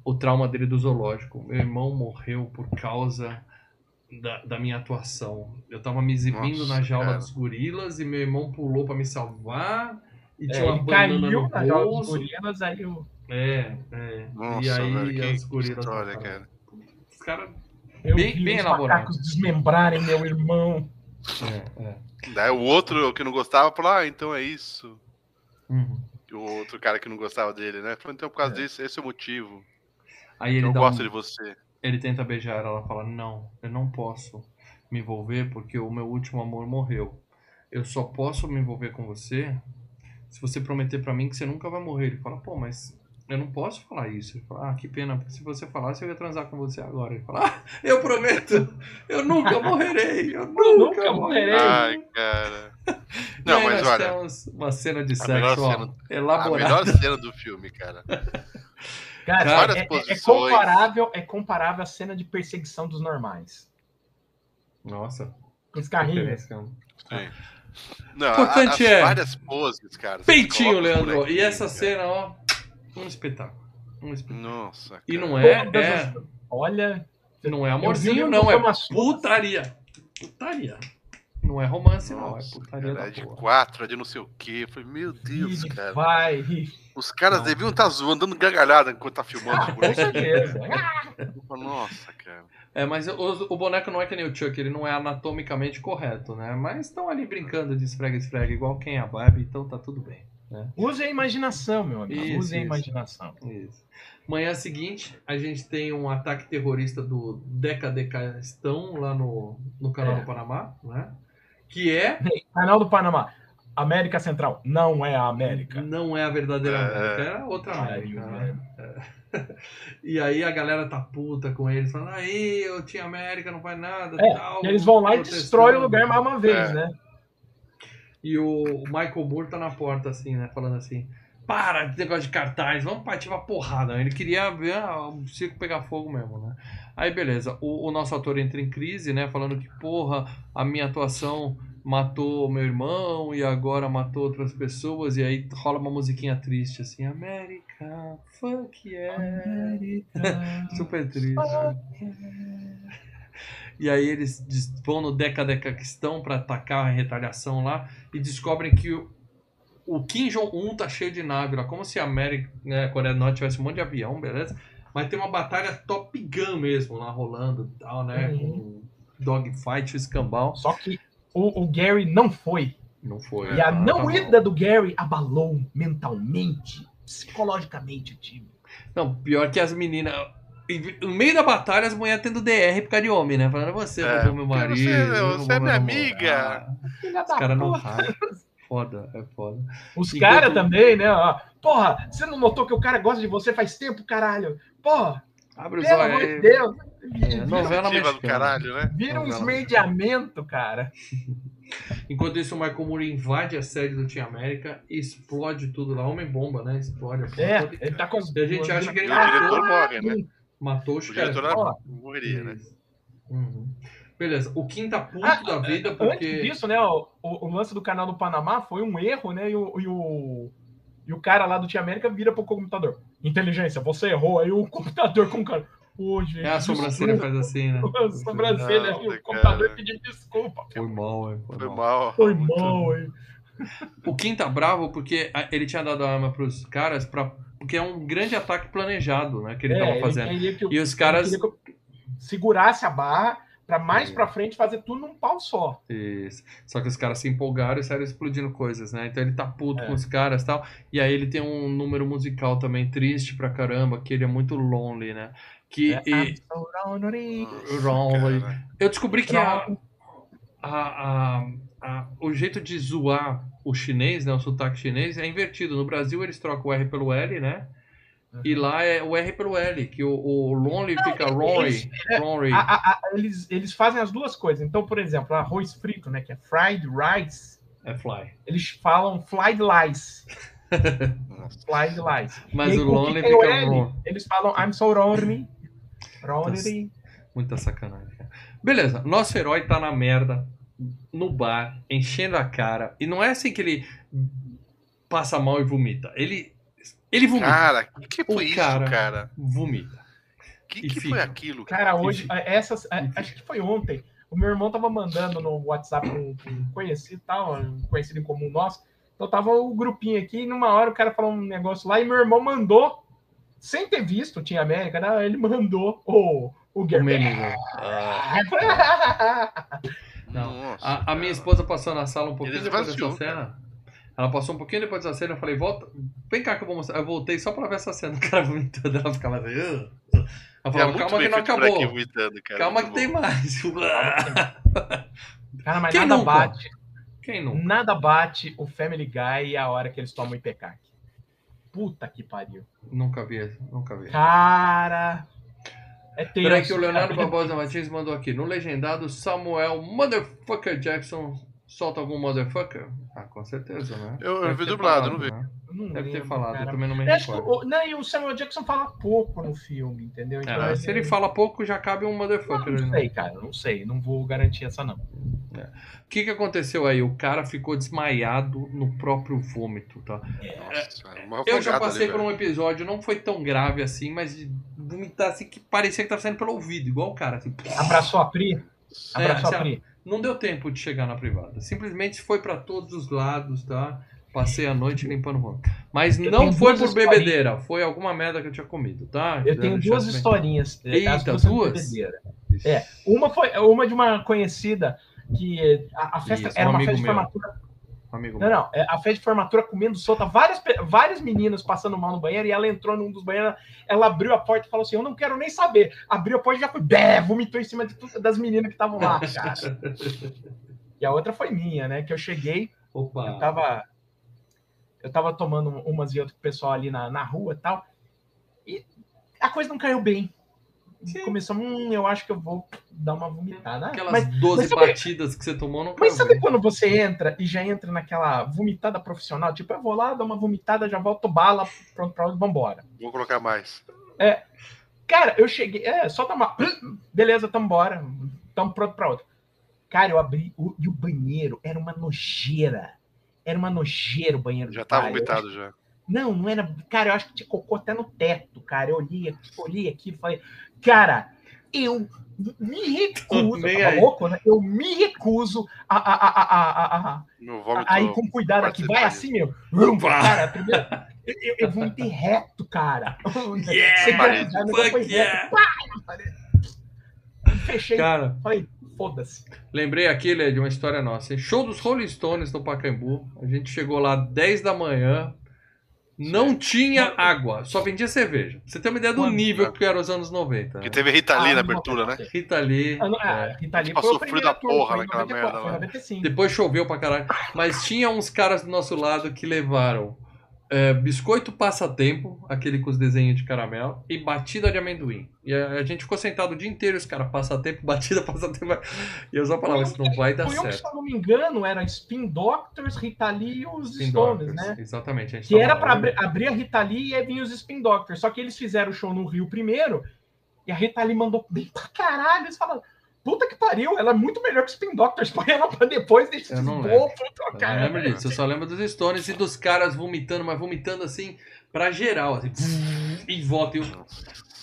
o trauma dele do zoológico. Meu irmão morreu por causa da, da minha atuação. Eu tava me exibindo Nossa, na jaula cara. dos gorilas e meu irmão pulou pra me salvar. E É, tinha uma banana caiu no na jaula dos gorilas, aí o. É, é. Nossa, e aí velho, que as gorilas. história, cara. Os caras. Eu Bem- vi bem os elaborado. macacos desmembrarem meu irmão. É, é. Daí o outro que não gostava falou, ah, então é isso. Uhum. O outro cara que não gostava dele, né? Falou, então por causa É. disso, esse é o motivo. Aí ele Eu dá gosto um- de você. Ele tenta beijar ela, ela fala: Não, eu não posso me envolver porque o meu último amor morreu. Eu só posso me envolver com você se você prometer pra mim que você nunca vai morrer. Ele fala: Pô, mas eu não posso falar isso. Ele fala: Ah, que pena, porque se você falasse eu ia transar com você agora. Ele fala: Ah, eu prometo, eu nunca morrerei, eu [LAUGHS] nunca, nunca morrerei. Ai, cara. Não, aí mas nós olha, temos uma cena de a sexo cena- a elaborada. melhor cena do filme, cara. [LAUGHS] Cara, Várias é, é- é comparável, é comparável à cena de perseguição dos normais. Nossa, os carrinhos. diferença. Sim. Não, Importante as é- várias poses, cara. Peitinho, Leandro. E bonequinhos, essa cara. cena, ó, um espetáculo. Um espetáculo. Nossa, E cara. não é, Todas é, as- Olha, não é amorzinho, não, é putaria. Putaria. Não é romance, não, é Nossa, putaria cara, é de porra. quatro, é de não sei o quê. Falei, meu Deus, ele cara. vai. Os caras Não. deviam estar zoando, dando gargalhada enquanto tá filmando [LAUGHS] Com certeza. Nossa, cara. É, mas o, o boneco não é que nem o Chuck, ele não é anatomicamente correto, né? Mas estão ali brincando de esfrega-esfrega, igual quem é a Barbie, então tá tudo bem. Use a imaginação, meu amigo. Isso, Use a isso. imaginação. Isso. Manhã seguinte, a gente tem um ataque terrorista do Deca Decastão lá no, no canal É. do Panamá, né? Que é, Canal do Panamá. América Central. Não é a América. não é a verdadeira É. América, é outra Ai, América, né? velho. [LAUGHS] E aí a galera tá puta com eles, falando, aí, eu tinha América, não faz nada, É, tal. eles vão lá e destroem o lugar mais uma vez, É. né? E o Michael Moore tá na porta, assim, né? Falando assim, para de negócio de cartaz, vamos partir uma porrada. Ele queria ver ah, o circo pegar fogo mesmo, né? Aí, beleza, o, o nosso ator entra em crise, né? Falando que, porra, a minha atuação matou meu irmão e agora matou outras pessoas. E aí rola uma musiquinha triste, assim, América, fuck yeah. [LAUGHS] Super triste. E aí eles vão no Deca Decaquistão pra atacar a retaliação lá e descobrem que o, o Kim Jong-un tá cheio de nave lá, como se a América, né, a Coreia do Norte tivesse um monte de avião, beleza? Mas tem uma batalha Top Gun mesmo lá rolando e tal, né? Uhum. Com dogfight, escambau. Só que o, o Gary não foi. Não foi. E a Ah, não tá bom. ida do Gary abalou mentalmente, psicologicamente o time. Não, pior que as meninas. No meio da batalha, as mulheres tendo DR por causa de homem, né? Falando, você É, meu marido. você- roubou você é meu minha namorado." amiga. Filha Os da caras não. Foda, é foda. Os Enquanto- caras também, né? ó, Porra, você não notou que o cara gosta de você faz tempo, caralho? Porra, Abre os pelo olhos amor de aí. Deus. É, novela Ativa do mexicana. caralho, né? Vira um Novela esmerdeamento, cara. [LAUGHS] Enquanto isso, o Michael Moore invade a sede do Team América e explode tudo lá. Homem-bomba, né? Explode É, toda. ele tá com as E a gente acha que ele E o diretor matou, morre, né? matou O os caras. diretor Ó, morreria, né? Uhum. Beleza, o tá puto Ah, da vida Antes porque. disso, né, o, o- o lance do canal do Panamá foi um erro, né? E o, e o, e o cara lá do Tia América vira pro computador. Inteligência, você errou. Aí o [LAUGHS] computador com o cara. Pô, gente. É, a sobrancelha desculpa. faz assim, né? [LAUGHS] A sobrancelha Não, aí, o cara. computador pediu desculpa. Foi mal, hein? Foi, Foi mal. mal. Foi mal, hein? O Kim tá bravo porque ele tinha dado a arma pros caras pra... porque é um grande ataque planejado, né? Que ele tava fazendo. É, queria que o- E os caras. ele que eu segurasse a barra pra mais pra frente fazer tudo num pau só. Isso. Só que os caras se empolgaram e saíram explodindo coisas, né? Então ele tá puto É. com os caras e tal. E aí ele tem um número musical também triste pra caramba, que ele é muito lonely, né? Que. É, e- so lonely. Lonely. Eu descobri que a, a, a- a- o jeito de zoar o chinês, né? O sotaque chinês é invertido. No Brasil eles trocam o R pelo L, né? E lá é o R pelo L, que o, o lonely fica Rory. eles- é, Rory. A- a- a- eles, eles fazem as duas coisas. Então, por exemplo, arroz frito, né? Que é fried rice. É fly. Eles falam fried lice. Nossa. Fried lice. Mas E aí, o lonely que tem o fica L, Rory. Eles falam I'm so lonely. Lonely. Muita sacanagem. Beleza, nosso herói tá na merda, no bar, enchendo a cara. E não é assim que ele passa mal e vomita. Ele, ele vomita. Cara, o que foi O isso, cara- cara? Vomita. O que, que fica. foi aquilo? Cara? Cara, hoje, Enfim. essas, a- Enfim. acho que foi ontem. O meu irmão tava mandando no WhatsApp um, um conhecido tal, um conhecido em comum nosso. Então tava o grupinho aqui, e numa hora o cara falou um negócio lá, e meu irmão mandou, sem ter visto, tinha América, né? ele mandou o, o O Guerreiro. né? Não. Nossa, A, a minha esposa passou na sala um pouquinho Ele depois dessa cena. Ela passou um pouquinho depois dessa cena. Eu falei, volta. Vem cá que eu vou mostrar. Eu voltei só pra ver essa cena. [LAUGHS] O cara vomitando. Ela ficava assim. "Ugh, ugh." Ela É falava, muito calma que não acabou. vomitando, cara. Calma que tem bom. mais. [LAUGHS] Cara, mas Quem nada nunca? bate, Quem não? nada bate o Family Guy e a hora que eles tomam o IPCAC. Puta que pariu. Nunca vi. Nunca vi. Cara. É tenso. Peraí que o Leonardo. Barbosa Martins mandou aqui. No legendado, Samuel Motherfucker Jackson solta algum motherfucker? Ah, com certeza, né? Eu- eu vi ter dublado, falado, não vi. né? Não Deve ter lembro, falado, cara. eu também não me Eu acho que recordo. o, não, e o Samuel Jackson fala pouco no filme, entendeu? Então, É, é- se ele fala pouco, já cabe um Não, motherfucker. não né? sei, cara, não sei, não vou garantir essa não. O que, que aconteceu aí? O cara ficou desmaiado no próprio vômito, tá? Nossa, cara, uma Eu já passei ali, por um episódio, não foi tão grave assim, mas de vomitar assim que parecia que tava saindo pelo ouvido, igual o cara. Assim, Abraçou a Pri? Abraçou a Pri? Não deu tempo de chegar na privada. Simplesmente foi pra todos os lados, tá? Passei a noite limpando o. Mas Eu não foi por bebedeira, foi alguma merda que eu tinha comido, tá? Eu tenho duas historinhas. é, Eita, as duas. É, uma foi uma de uma conhecida que a, a festa Isso, era um uma festa de meu. Formatura. Amigo Não, não, é a festa de formatura comendo solta, várias, várias meninas passando mal no banheiro e ela entrou num dos banheiros, ela abriu a porta e falou assim: Eu não quero nem saber. Abriu a porta e já foi, bé, vomitou em cima de das meninas que estavam lá, cara. [LAUGHS] E a outra foi minha, né? Que eu cheguei, Opa. eu tava. Eu tava tomando umas e outras com o pessoal ali na, na rua e tal. E a coisa não caiu bem. Sim. Começou, hum, eu acho que eu vou dar uma vomitada. Aquelas Mas, 12 mas sabe- batidas que você tomou não mas sabe quando você entra e já entra naquela vomitada profissional? Tipo, eu vou lá, dou uma vomitada, já volto bala, pronto pra onde, vambora. Vou colocar mais. Cara, eu cheguei, é, só tomar. [CLEARS THROAT] Beleza, tamo embora. Tamo pronto pra outra. Cara, eu abri o, e o banheiro era uma nojeira. Era uma nojeira o banheiro. Já do tá cara. Vomitado já. Não, não era. Cara, eu acho que tinha cocô até no teto, cara. Eu olhei, aqui, olhei aquilo e falei, cara, eu me recuso. Aí. louco, né? Eu me recuso a, a, a, a, a, a, Meu a, vômito. a ir com cuidado aqui. Vai assim, meu. Cara, primeiro. Eu, eu, eu vomitei reto, cara. [LAUGHS] Yeah. Pá! Fechei. Cara, Falei, foda-se. lembrei aqui, Lê, de uma história nossa. Show dos Rolling Stones no Pacaembu. A gente chegou lá 10 da manhã. Não tinha água, só vendia cerveja. Você tem uma ideia do Quando? nível que era os anos 90. Que Né? teve Rita Lee Ah, na abertura, né? Rita Lee. Ah, não, é. ah, Rita Lee Passou foi o da porra naquela 94, merda lá. 95. Depois choveu pra caralho. Mas tinha uns caras do nosso lado que levaram é, biscoito passatempo, aquele com os desenhos de caramelo, e batida de amendoim. E a, a gente ficou sentado o dia inteiro, os caras, passatempo, [LAUGHS] batida, passatempo. E eu só falava, isso não vai dar Foi eu que, certo. se eu não me engano, era Spin Doctors, Rita Lee e os Spin Stones, Doctors, né? Exatamente. Que era pra lá, abrir, a Rita Lee e aí vinha os Spin Doctors. Só que eles fizeram o show no Rio primeiro e a Rita Lee mandou bem pra caralho. Eles falaram, puta que pariu, ela é muito melhor que os Spin Doctors. [LAUGHS] Põe ela pra depois, deixa Eu esses não bobos Eu lembro disso, eu só lembro dos Stones e dos caras vomitando, mas vomitando assim, pra geral, assim, [LAUGHS] em volta. E eu,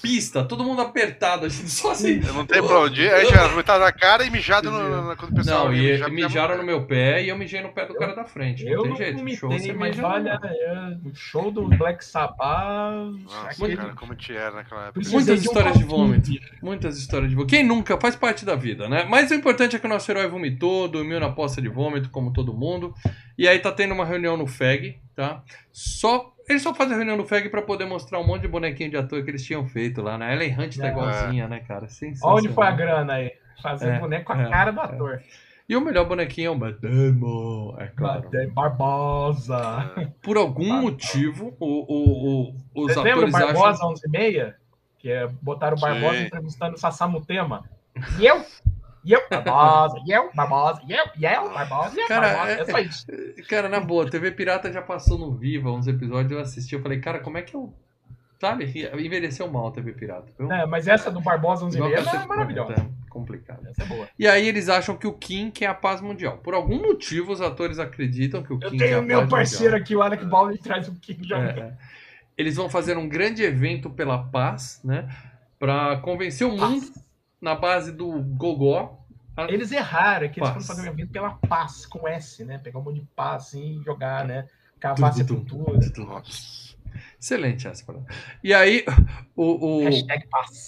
pista, todo mundo apertado, a gente [LAUGHS] só assim. Eu não tenho pra onde ir. Aí já [LAUGHS] vomitado na cara e mijado no, no- quando o pessoal Não, ia e, mijar, e mijava mijaram no meu pé e eu mijei no pé do cara da frente. Eu não tem não jeito. vomitei, Show, você mas olha, é, o show do Black Sabbath. Nossa, aquele- cara, como te era naquela época. Muitas de um histórias de vômito. Muitas histórias de vômito. Quem nunca faz parte da vida, né? Mas o importante é que o nosso herói vomitou, dormiu na poça de vômito, como todo mundo. E aí tá tendo uma reunião no FEG, tá? Só. Eles só fazem a reunião no FEG pra poder mostrar um monte de bonequinho de ator que eles tinham feito lá, né? Ellen Hunt tá É. igualzinha, né, cara? Onde foi a grana aí? Fazer É, boneco com a é, cara do é. ator. E o melhor bonequinho é o Matt Damon, é claro. Badem Barbosa. Por algum Ah, motivo, o, o, o- os Você lembra o atores Barbosa acham. 11 e meia? Que é, botaram o Barbosa Sim. entrevistando o Sassamo Tema. E eu? Eu? Barbosa. Eu? Barbosa. Eu? Eu? Barbosa. Eu? Cara, Barbosa. é- É só isso. Cara, na boa, TV Pirata já passou no Viva uns episódios, eu assisti, eu falei, cara, como é que eu. Sabe? Envelheceu mal a TV Pirata. viu? É, mas essa do Barbosa 11 e Igual meia é maravilhosa. Planeta, é complicado. Essa é boa. E aí eles acham que o Kim quer a paz mundial. Por algum motivo, os atores acreditam que o Eu Kim quer a tenho paz meu parceiro mundial. aqui, o Alec Baldwin traz o King já. É, é. Eles vão fazer um grande evento pela paz, né? Pra convencer o mundo na base do gogó. Eles erraram, é que eles Paz. foram fazer um evento pela paz, com S, né? Pegar um monte de paz assim e jogar, né? Cavar sepultura. Excelente essa parada. E aí, o, o,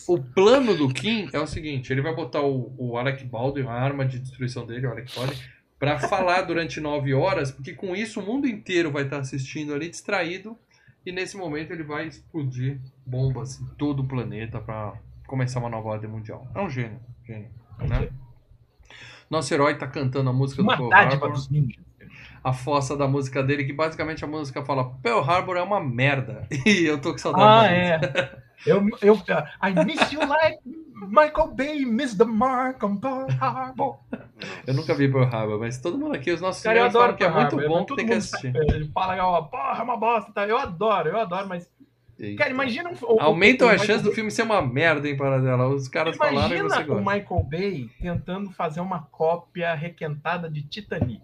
o plano do Kim é o seguinte: ele vai botar o, o Alec Baldwin, a arma de destruição dele, o Alec Baldwin, pra falar [LAUGHS] durante nove horas, porque com isso o mundo inteiro vai estar assistindo ali distraído. E nesse momento ele vai explodir bombas em todo o planeta pra começar uma nova ordem mundial. É um gênio, gênio. Né? Nosso herói tá cantando a música Uma do Pearl Harbor, ninjas. a fossa da música dele, que basicamente a música fala Pearl Harbor é uma merda. [LAUGHS] E eu tô com saudade. Ah, é. Eu, eu, I miss you like Michael Bay miss the mark on Pearl Harbor. Eu nunca vi Pearl Harbor, mas todo mundo aqui, os nossos Cara, eu adoro que é muito Harbor, bom, todo tem que assistir. sabe, Ele fala, porra, é uma bosta, tá? Eu adoro, eu adoro, mas. Eita. Cara, imagina um. Aumentam a chance do filme ser uma merda, hein, Paradela? Os caras falaram e Imagina você o gosta. Michael Bay tentando fazer uma cópia requentada de Titanic.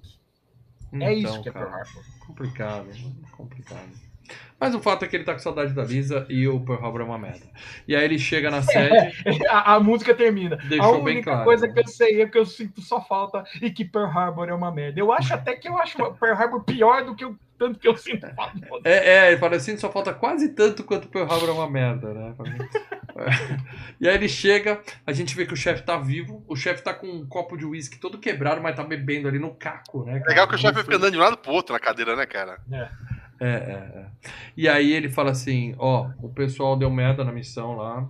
é isso Então, que é Pearl Harbor. complicado, complicado. Mas o fato é que ele tá com saudade da Lisa e o Pearl Harbor é uma merda. E aí ele chega na [LAUGHS] sede, A, a música termina. Deixou a bem única claro, coisa né? que eu sei é que eu sinto só falta e que Pearl Harbor é uma merda. Eu acho até que eu acho Pearl Harbor pior do que o tanto que eu sinto falta. É, é, ele fala assim, só falta quase tanto quanto Pearl Harbor é uma merda, né? [LAUGHS] e aí ele chega, a gente vê que o chefe tá vivo, o chefe tá com um copo de uísque todo quebrado, mas tá bebendo ali no caco, né? cara? Legal que o chefe fica andando de um lado pro outro na cadeira, né, cara? É, é, é. E aí ele fala assim, ó, o pessoal deu merda na missão lá,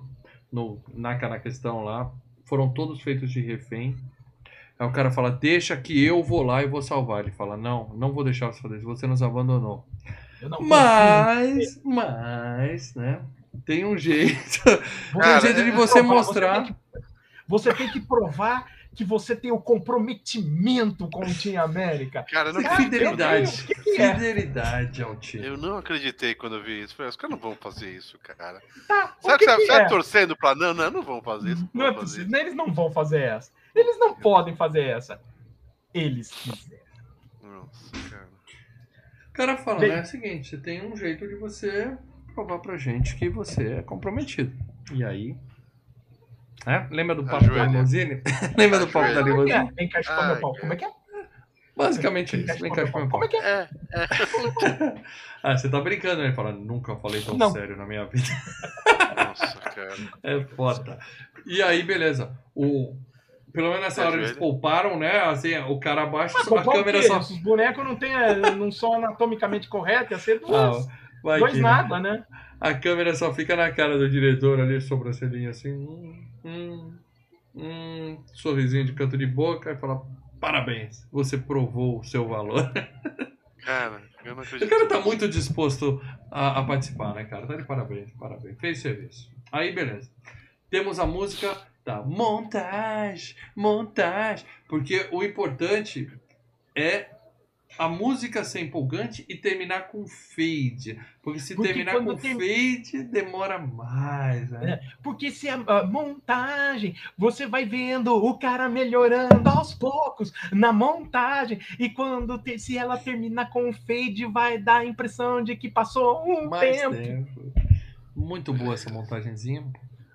no, na, na questão lá, foram todos feitos de refém. Aí o cara fala, deixa que eu vou lá e vou salvar. Ele fala, não, não vou deixar você fazer isso, você nos abandonou. Eu não Mas, mas, né? Tem um jeito. confio. [LAUGHS] Tem um Cara, jeito de é- você provar, mostrar. Você tem, que, você tem que provar que você tem o comprometimento com o Team América. Cara, eu não, Cara, Fidelidade. que que é? Fidelidade ao time. eu não acreditei quando eu vi isso. Falei, os caras não vão fazer isso, cara. Tá, Será que, que você que tá é? torcendo pra. Não, não, não vão fazer isso. Não é vão fazer. Eles não vão fazer essa. Eles não podem fazer essa. Eles quiserem. isso. Nossa, cara. O cara fala, Bem- né? É o seguinte, você tem um jeito de você provar pra gente que você é comprometido. E aí. É? Lembra do papo da limousine? [LAUGHS] Lembra do papo da. Como limousine? Vem cá chupar meu pau. Como é que é? Basicamente Vem cá isso. Vem chupar cá meu chupar pau. meu Como pau. é que é? [LAUGHS] Ah, você tá brincando, né? Ele fala, nunca falei tão Não. sério na minha vida. Nossa, cara. [LAUGHS] É foda. E aí, beleza. O... Pelo menos nessa hora eles Ajoelha. pouparam, né? Assim, o cara abaixa, Ah, a câmera só. Os bonecos não, tem, eh, não são anatomicamente corretos, ia ser Ah, duas, vai dois que, nada, né? A câmera só fica na cara do diretor ali, sobrancelhinha assim. Hum, hum, hum, sorrisinho de canto de boca e fala: Parabéns, você provou o seu valor. [LAUGHS] Cara, Eu não O cara tá muito disposto a, a participar, né, cara? Tá de parabéns, parabéns. Fez serviço. Aí, beleza. Temos a música da montagem, montagem. Porque o importante é a música ser empolgante e terminar com fade. Porque se Porque terminar com tem- fade, demora mais, né? Porque se a, a montagem, você vai vendo o cara melhorando aos poucos na montagem. E quando te- se ela terminar com fade, vai dar a impressão de que passou um tempo. tempo. Muito boa essa montagenzinha.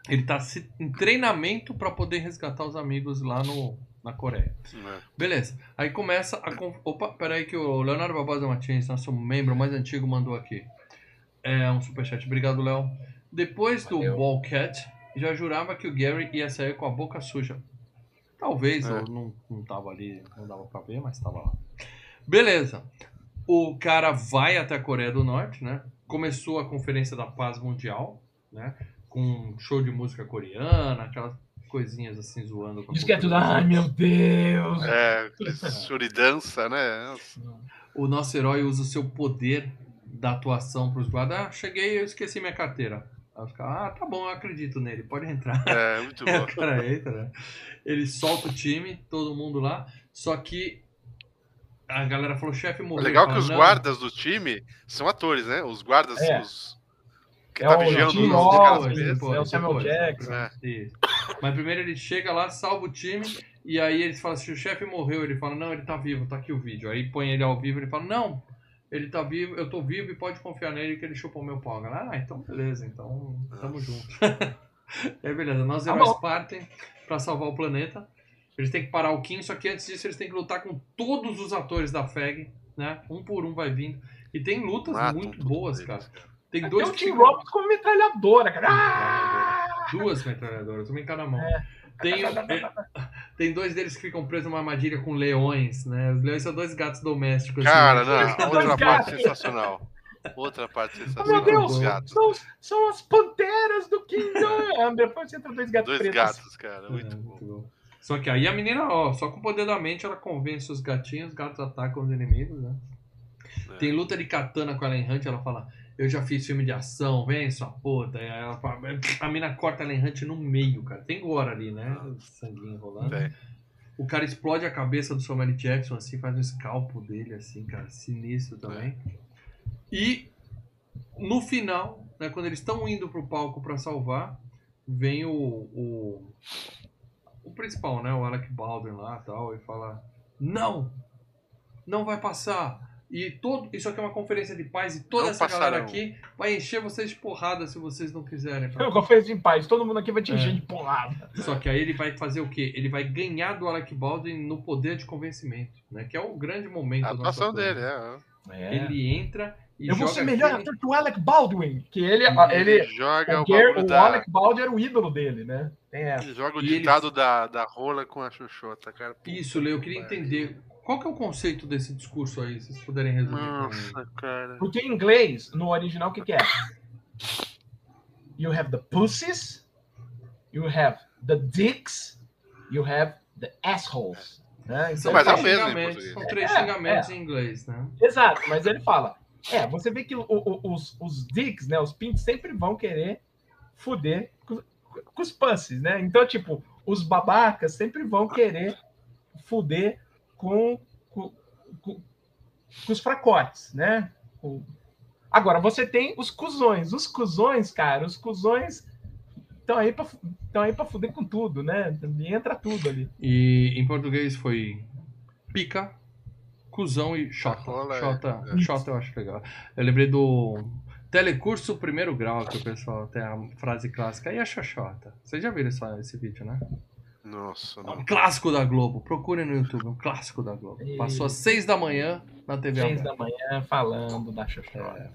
Ele tá se- em treinamento para poder resgatar os amigos lá no, na Coreia. É. Beleza. Aí começa a. Opa, peraí que o Leonardo Barbosa Martins, nosso membro mais antigo, mandou aqui. É um superchat. Obrigado, Léo. Depois do Valeu. Ballcat, já jurava que o Gary ia sair com a boca suja. Talvez, É. eu não, não tava ali, não dava pra ver, mas tava lá. Beleza. O cara vai até a Coreia do Norte, né? Começou a Conferência da Paz Mundial, né? Com um show de música coreana, aquelas coisinhas assim zoando. Diz que é tudo, ai meu Deus. É, suridança, né? O nosso herói usa o seu poder da atuação para os guardas. Ah, cheguei eu esqueci minha carteira. Aí os caras, ah, tá bom, eu acredito nele, pode entrar. É, muito bom. [LAUGHS] o cara entra, né? Ele solta o time, todo mundo lá, só que a galera falou, chefe É morreu. legal Ele que os guardas do time são atores, né? Os guardas, É. os. Que É tá o vigiando os caras é o Samuel. Jackson. É. Isso. Mas primeiro ele chega lá, salva o time, e aí eles falam assim, o chefe morreu, ele fala, não, ele tá vivo, tá aqui o vídeo. Aí põe ele ao vivo, ele fala, não, ele tá vivo, eu tô vivo e pode confiar nele que ele chupou meu pau. Galera, Ah, então beleza, então tamo junto. [LAUGHS] é beleza, nós Tá heróis bom. partem pra salvar o planeta. Eles têm que parar o Kim, só que antes disso eles têm que lutar com todos os atores da FEG, né? Um por um vai vindo. E tem lutas Matam muito todos boas, cara. Tem Tem dois o que Tim Robbins como metralhadora, cara. Ah! Duas metralhadoras, uma em cada mão. É. Tem, [LAUGHS] é, tem dois deles que ficam presos numa armadilha com leões, né? Os leões são dois gatos domésticos. Cara, assim. não, [LAUGHS] outra gatos. parte sensacional. Outra parte Oh, sensacional. meu Deus, Os gatos. são, são as panteras do Kingdom. Depois entra dois gatos Dois pretos. gatos, cara. É, Muito bom. bom. Só que aí a menina, ó, só com o poder da mente ela convence os gatinhos, os gatos atacam os inimigos, né? É. Tem luta de katana com a Ellen Hunt, ela fala, eu já fiz filme de ação, vem sua puta. Ela a mina corta a Hunt no meio, cara. Tem gore ali, né? Sanguinho rolando. Tem. O cara explode a cabeça do Samuel Jackson, assim, faz um escalpo dele, assim, cara, sinistro também. E no final, né, quando eles estão indo pro palco pra salvar, vem o, o, o principal, né, o Alec Baldwin lá tal, e fala: Não! Não vai passar! E todo, isso aqui é uma conferência de paz e toda Não essa galera passarão. aqui vai encher vocês de porrada se vocês não quiserem. Eu confesso em paz, todo mundo aqui vai te É. encher de porrada. Só que aí ele vai fazer o quê? Ele vai ganhar do Alec Baldwin no poder de convencimento, né? Que é o grande momento A atuação dele, é. É. Ele entra e Eu vou joga ser melhor aquele- ator que o Alec Baldwin, que ele, Ele, ele, joga o o, bagulho o da. Alec Baldwin era o ídolo dele, né? Tem essa. Ele joga o E ele- ditado da, da rola com a xuxota, cara. Isso, Leo, eu queria entender qual que é o conceito desse discurso aí, se vocês puderem resumir. pra mim. Nossa, cara. Porque em inglês, no original, o que, que é? You have the pussies, you have the dicks, you have the assholes. Né? São Então, mas é três o mesmo em xingamentos, português. são três É, xingamentos em inglês, né? Exato, mas ele fala. É, você vê que o- o- os, os dicks, né? Os pintos sempre vão querer fuder com, com os pussies, né? Então, tipo, os babacas sempre vão querer fuder com, com, com- com os fracotes, né? Agora, você tem os cuzões. Os cuzões, cara, os cuzões estão aí pra, estão aí pra fuder com tudo, né? E entra tudo ali. E em português foi pica, cuzão e xota. Rola é- Xota, é. eu acho legal. Eu lembrei do telecurso primeiro grau, que o pessoal tem a frase clássica, e a xoxota. Vocês já viram essa- esse vídeo, né? Nossa, É não. um clássico da Globo. Procurem no YouTube, um clássico da Globo. E- Passou às seis da manhã na TV Seis aberta. da manhã falando da Xoxota.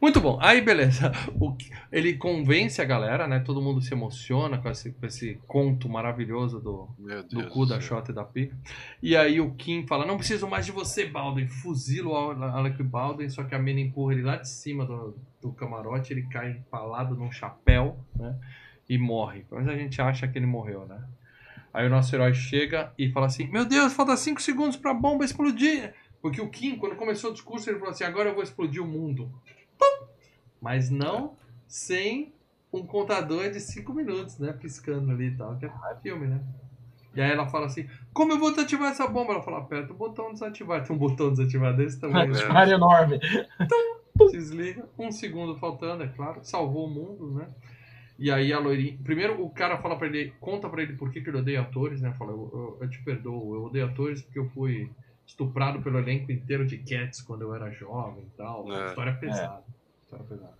Muito bom. Aí, beleza. O que- ele convence a galera, né? Todo mundo se emociona com esse, com esse conto maravilhoso do, do cu da. Xota e da Pica. E aí o Kim fala, não preciso mais de você, Baldwin. Fuzila o Alec Baldwin, só que a mina empurra ele lá de cima do, do camarote, ele cai empalado num chapéu, né? E morre. Mas a gente acha que ele morreu, né? Aí o nosso herói chega e fala assim, meu Deus, falta 5 segundos pra bomba explodir. Porque o Kim, quando começou o discurso, ele falou assim: agora eu vou explodir o mundo. Pum! Mas não sem um contador de 5 minutos, né? Piscando ali e tal, que é filme, né? E aí ela fala assim: Como eu vou desativar essa bomba? Ela fala: Aperta o botão desativar. Tem um botão desativar desse [LAUGHS] tamanho. né? Uma área enorme. Desliga, um segundo faltando, é claro, salvou o mundo, né? E aí a loirinha. Primeiro o cara fala pra ele, conta pra ele por que, que ele odeia atores, né? Fala, eu, eu- eu te perdoo, eu odeio atores porque eu fui estuprado pelo elenco inteiro de Cats quando eu era jovem e tal. É. História pesada. História pesada.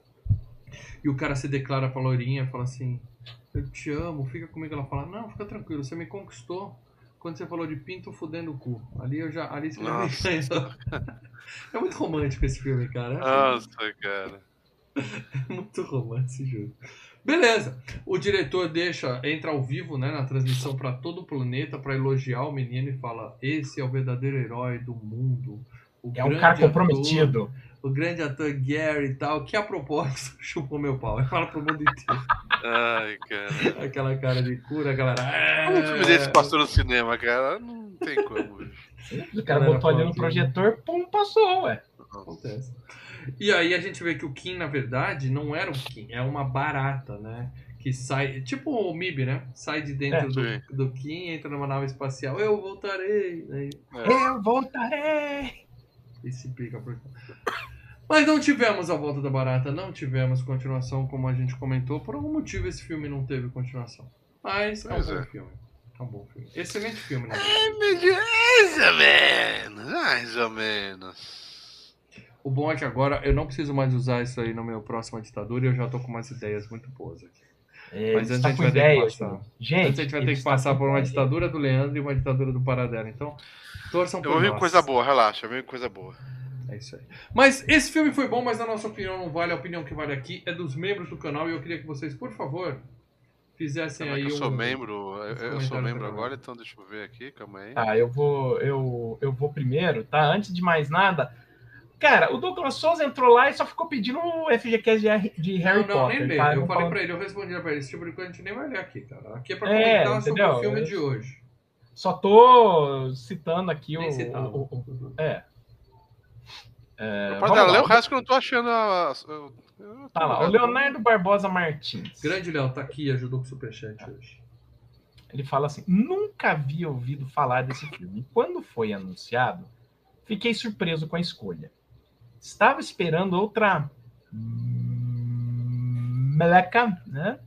E o cara se declara pra loirinha, fala assim, eu te amo, fica comigo. Ela fala, não, fica tranquilo, você me conquistou quando você falou de pinto fudendo o cu. Ali eu já. Ali você Nossa. ganhou. É muito romântico esse filme, cara. Nossa, cara. [LAUGHS] Muito romance, juro. Beleza. O diretor deixa, entra ao vivo, né, na transmissão para todo o planeta para elogiar o menino e fala: "Esse é o verdadeiro herói do mundo". O É um cara ator- comprometido. o grande ator Gary e tal, que a propósito [LAUGHS] chupou meu pau. Ele fala pro mundo inteiro. Ai, cara. Aquela cara de cura, a galera. Como um filme desse passou no cinema, cara? Não tem como. O cara botou ali no projetor, pum, passou, ué. Acontece. E aí a gente vê que o Kim, na verdade, não era um Kim, é uma barata, né? Que sai, tipo o MIB, né? Sai de dentro É, do, do Kim, entra numa nave espacial, eu voltarei, né? É. Eu voltarei. E se pica por Mas não tivemos a volta da barata, não tivemos continuação, como a gente comentou. Por algum motivo esse filme não teve continuação. Mas é um Pois bom é. filme. É um bom filme. Excelente filme, né? Mais ou menos, mais ou menos. O bom é que agora eu não preciso mais usar isso aí no meu próximo ditadura e eu já tô com umas ideias muito boas aqui. É, Mas ele antes a gente vai ter que ideia, passar. Gente, Antes a gente vai ter que passar por uma ideia. ditadura do Leandro e uma ditadura do Paradela. Então, torçam por Eu vou com coisa boa, relaxa, vem com coisa boa. É isso aí. Mas esse filme foi bom, mas na nossa opinião não vale. A opinião que vale aqui é dos membros do canal e eu queria que vocês, por favor, fizessem Calma aí eu sou um... membro, eu, eu sou membro agora, então deixa eu ver aqui, calma aí. Tá, eu vou, eu, eu vou primeiro, tá? Antes de mais nada, cara, o Douglas Souza entrou lá e só ficou pedindo o FGCast de, Harry- de Harry não, não, Potter. nem lê. tá? Eu Não falei falando- pra ele, eu respondi pra ele, esse tipo de coisa a gente nem vai ler aqui, cara. Aqui é pra É, comentar sobre o filme Eu- de hoje. Só tô citando aqui Nem o, citava. o- o- É. É, Pode vamos dar, lá. lê o resto que eu não tô achando. a- eu- eu tô Tá lá, o. Leonardo Barbosa Martins. Grande Léo, tá aqui, ajudou com o Superchat hoje. Ele fala assim: nunca havia ouvido falar desse filme. Quando foi anunciado, fiquei surpreso com a escolha. Estava esperando outra meleca, né?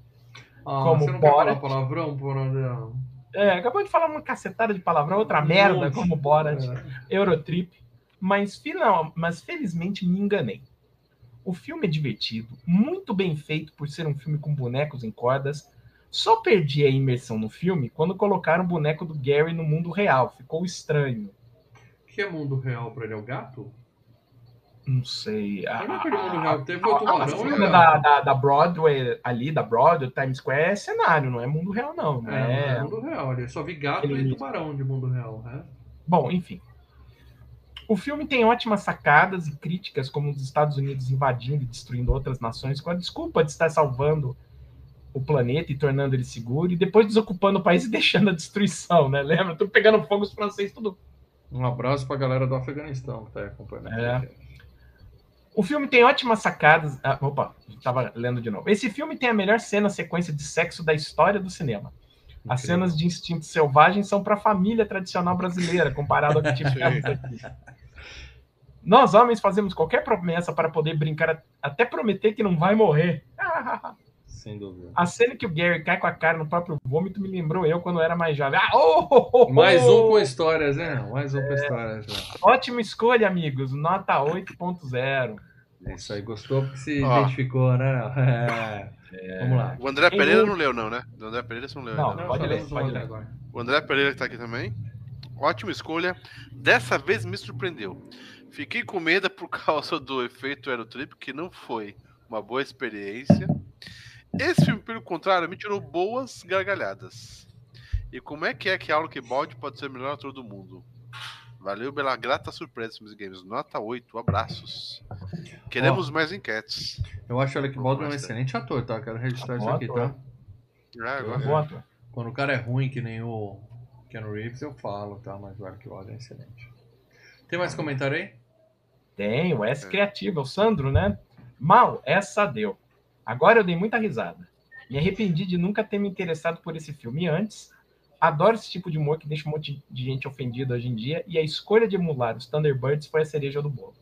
Ah, Como você não quer Borat. falar palavrão, Paradela? É, acabou de falar uma cacetada de palavrão, outra Um merda, como Borat, É. Eurotrip. Mas, final, mas felizmente me enganei. O filme é divertido, muito bem feito por ser um filme com bonecos em cordas. Só perdi a imersão no filme quando colocaram o boneco do Gary no mundo real. Ficou estranho. que é mundo real pra ele? É o gato? Não sei. Eu não A, a, real. Teve o a tubarão o cena gato. da, da, da Broadway, ali, da Broadway, Times Square, é cenário, não é mundo real, não. não É, não é mundo real. Eu só vi gato Aquele- e tubarão de mundo real. Né? Bom, enfim. O filme tem ótimas sacadas e críticas, como os Estados Unidos invadindo e destruindo outras nações com a desculpa de estar salvando o planeta e tornando ele seguro, e depois desocupando o país e [LAUGHS] deixando a destruição, né? Lembra? Tudo pegando fogo, os franceses, tudo. Um abraço pra galera do Afeganistão que tá aí acompanhando. É. O filme tem ótimas sacadas. Ah, opa, estava lendo de novo. Esse filme tem a melhor cena sequência de sexo da história do cinema. As Incrível. cenas de instinto selvagem são para a família tradicional brasileira, comparado ao que [LAUGHS] tivemos aqui. Nós, homens, fazemos qualquer promessa para poder brincar, até prometer que não vai morrer. [LAUGHS] Sem dúvida. A cena que o Gary cai com a cara no próprio vômito me lembrou eu quando eu era mais jovem. Ah, oh, oh, oh, Mais um oh! com histórias, né? Mais um com histórias. Né? Ótima escolha, amigos. Nota 8.0. É isso aí, gostou porque se Ó. identificou, né? É. Vamos lá. O André Pereira não- não leu, não, né? O André Pereira você não leu Não, ainda. pode ler, pode ler. agora. O André Pereira que tá aqui também. Ótima escolha. Dessa vez me surpreendeu. Fiquei com medo por causa do efeito Aerotrip, que não foi uma boa experiência. Esse filme, pelo contrário, me tirou boas gargalhadas. E como é que é que Aulk Bald pode ser o melhor ator do mundo? Valeu pela grata surpresa, meus games. Nota 8, abraços. Queremos mais enquetes. Eu acho o Alec Baldwin um excelente ator, tá? Quero registrar isso aqui, ator. tá? Ah, agora-. Quando o cara é ruim, que nem o Keanu Reeves, eu falo, tá? Mas o Alec Baldwin é excelente. Tem mais comentário aí? Tem, o S É. Criativo, é o Sandro, né? Mal, essa deu. Agora eu dei muita risada. Me arrependi de nunca ter me interessado por esse filme antes. Adoro esse tipo de humor que deixa um monte de gente ofendida hoje em dia. E a escolha de emular os Thunderbirds foi a cereja do bolo.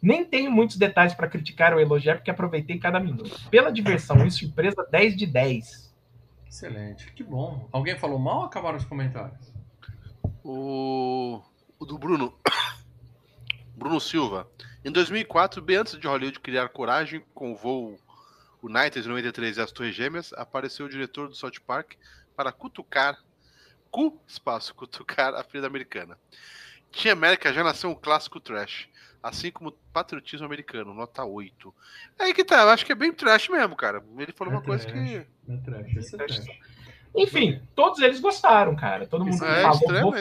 Nem tenho muitos detalhes para criticar ou elogiar, porque aproveitei cada minuto. Pela diversão e surpresa, 10 de 10. Excelente, que bom. Alguém falou mal ou acabaram os comentários? O, o do Bruno. [COUGHS] Bruno Silva. Em 2004, bem antes de Hollywood criar coragem com o voo United 93 e as Torres Gêmeas, apareceu o diretor do South Park para cutucar, cu, espaço, cutucar a filha americana. Tinha América já nasceu um clássico trash, assim como patriotismo americano, nota 8. É aí que tá, eu acho que é bem trash mesmo, cara. Ele falou É uma coisa trash. que. É trash, é trash. Enfim, todos eles gostaram, cara. Todo mundo É, falou.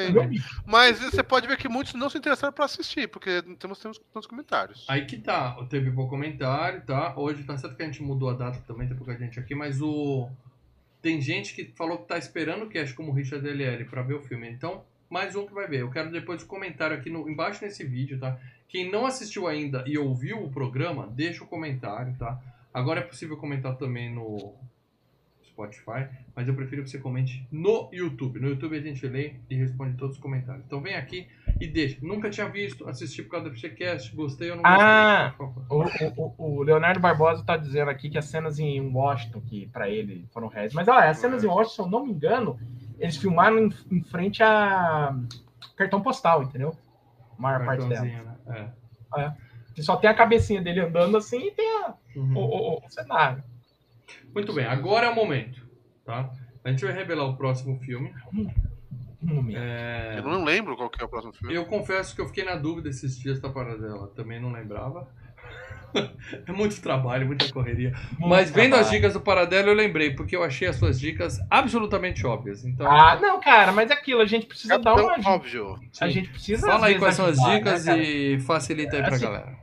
Mas você pode ver que muitos não se interessaram para assistir, porque temos, temos nos comentários. Aí que tá, teve pouco comentário, tá? Hoje tá certo que a gente mudou a data também, tem pouca gente aqui, mas o. Tem gente que falou que tá esperando o cast como o Richard DLL pra ver o filme. Então, mais um que vai ver. Eu quero depois o comentário aqui no, embaixo nesse vídeo, tá? Quem não assistiu ainda e ouviu o programa, deixa o comentário, tá? Agora é possível comentar também no Spotify, mas eu prefiro que você comente no YouTube. No YouTube a gente lê e responde todos os comentários. Então vem aqui e deixa. Nunca tinha visto, assisti por causa do FGCast, gostei ou não gostei. Ah! O, o- o Leonardo Barbosa tá dizendo aqui que as cenas em Washington, que pra ele foram reais. Mas olha, as cenas em Washington, se eu não me engano, eles filmaram em, em frente a cartão postal, entendeu? A maior parte dela. Né? Que só tem a cabecinha dele andando assim e tem a- É. Uhum. o, o- o cenário. Muito bem, agora é o momento, tá? A gente vai revelar o próximo filme. Um momento. É, Eu não lembro qual que é o próximo filme. Eu confesso que eu fiquei na dúvida esses dias da paradela. Também não lembrava. [LAUGHS] é muito trabalho, muita correria. Mas vendo as dicas do Paradelo, eu lembrei, porque eu achei as suas dicas absolutamente óbvias. Então, Ah, não, cara, mas é aquilo, a gente precisa dar Capitão uma óbvio. A gente precisa. fala aí quais são as ajudar, dicas né, e facilita aí pra Assim, galera.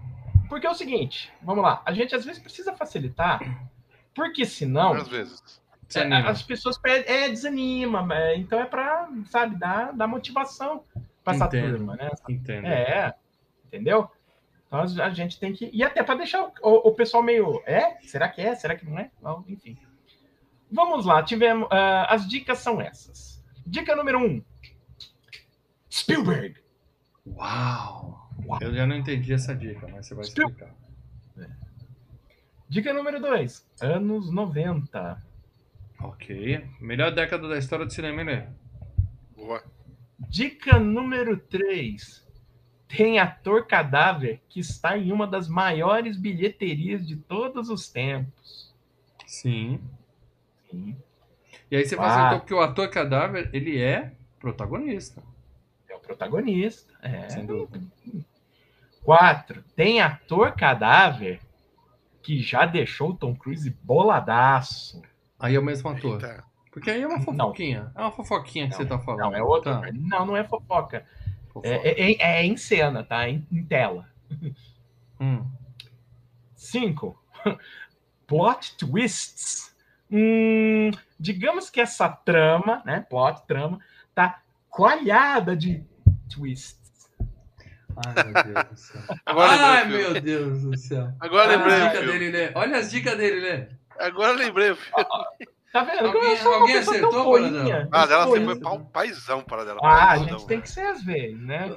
Porque é o seguinte, vamos lá, a gente às vezes precisa facilitar, porque senão Às vezes. É, as pessoas pedem, é, desanima, é, então é pra, sabe, dar, dar motivação pra essa Entendo. turma, né? Entendo. É, entendeu? Então a gente tem que. E até para deixar o, o- pessoal meio. É? Será que é? Será que não é? Não, enfim. Vamos lá, tivemos. ah, as dicas são essas. Dica número um: Spielberg. Uau! Uau. Eu já não entendi essa dica, mas você vai Spiel- explicar. Dica número dois: anos 90. Ok. Melhor década da história do cinema, né? Boa. Dica número 3. Tem ator cadáver que está em uma das maiores bilheterias de todos os tempos. Sim. Sim, E aí você Ah. facilitou porque o ator cadáver, ele é protagonista. é o protagonista. É. Sem dúvida. 4. Tem ator cadáver que já deixou o Tom Cruise boladaço. Aí é o mesmo ator. Eita. Porque aí é uma fofoquinha. É uma fofoquinha que Não, você tá falando. Não, é outro. Tá, Não, não é fofoca. fofoca. É, é, é- é em cena, tá? Em, em tela. Hum. 5. [LAUGHS] Plot twists. Hum, digamos que essa trama, né? Plot, trama, tá coalhada de twists. Ai, meu Deus do céu. Agora Ai, lembrei meu Deus do céu. Agora Olha lembrei as dicas dele, Lê. Olha as dicas dele, Lê. Agora lembrei o filme. Tá vendo? Alguém- alguém acertou. Paradela? Ah, dela você foi pau, paizão para dela. Ah, a gente tem né? que ser às vezes, né?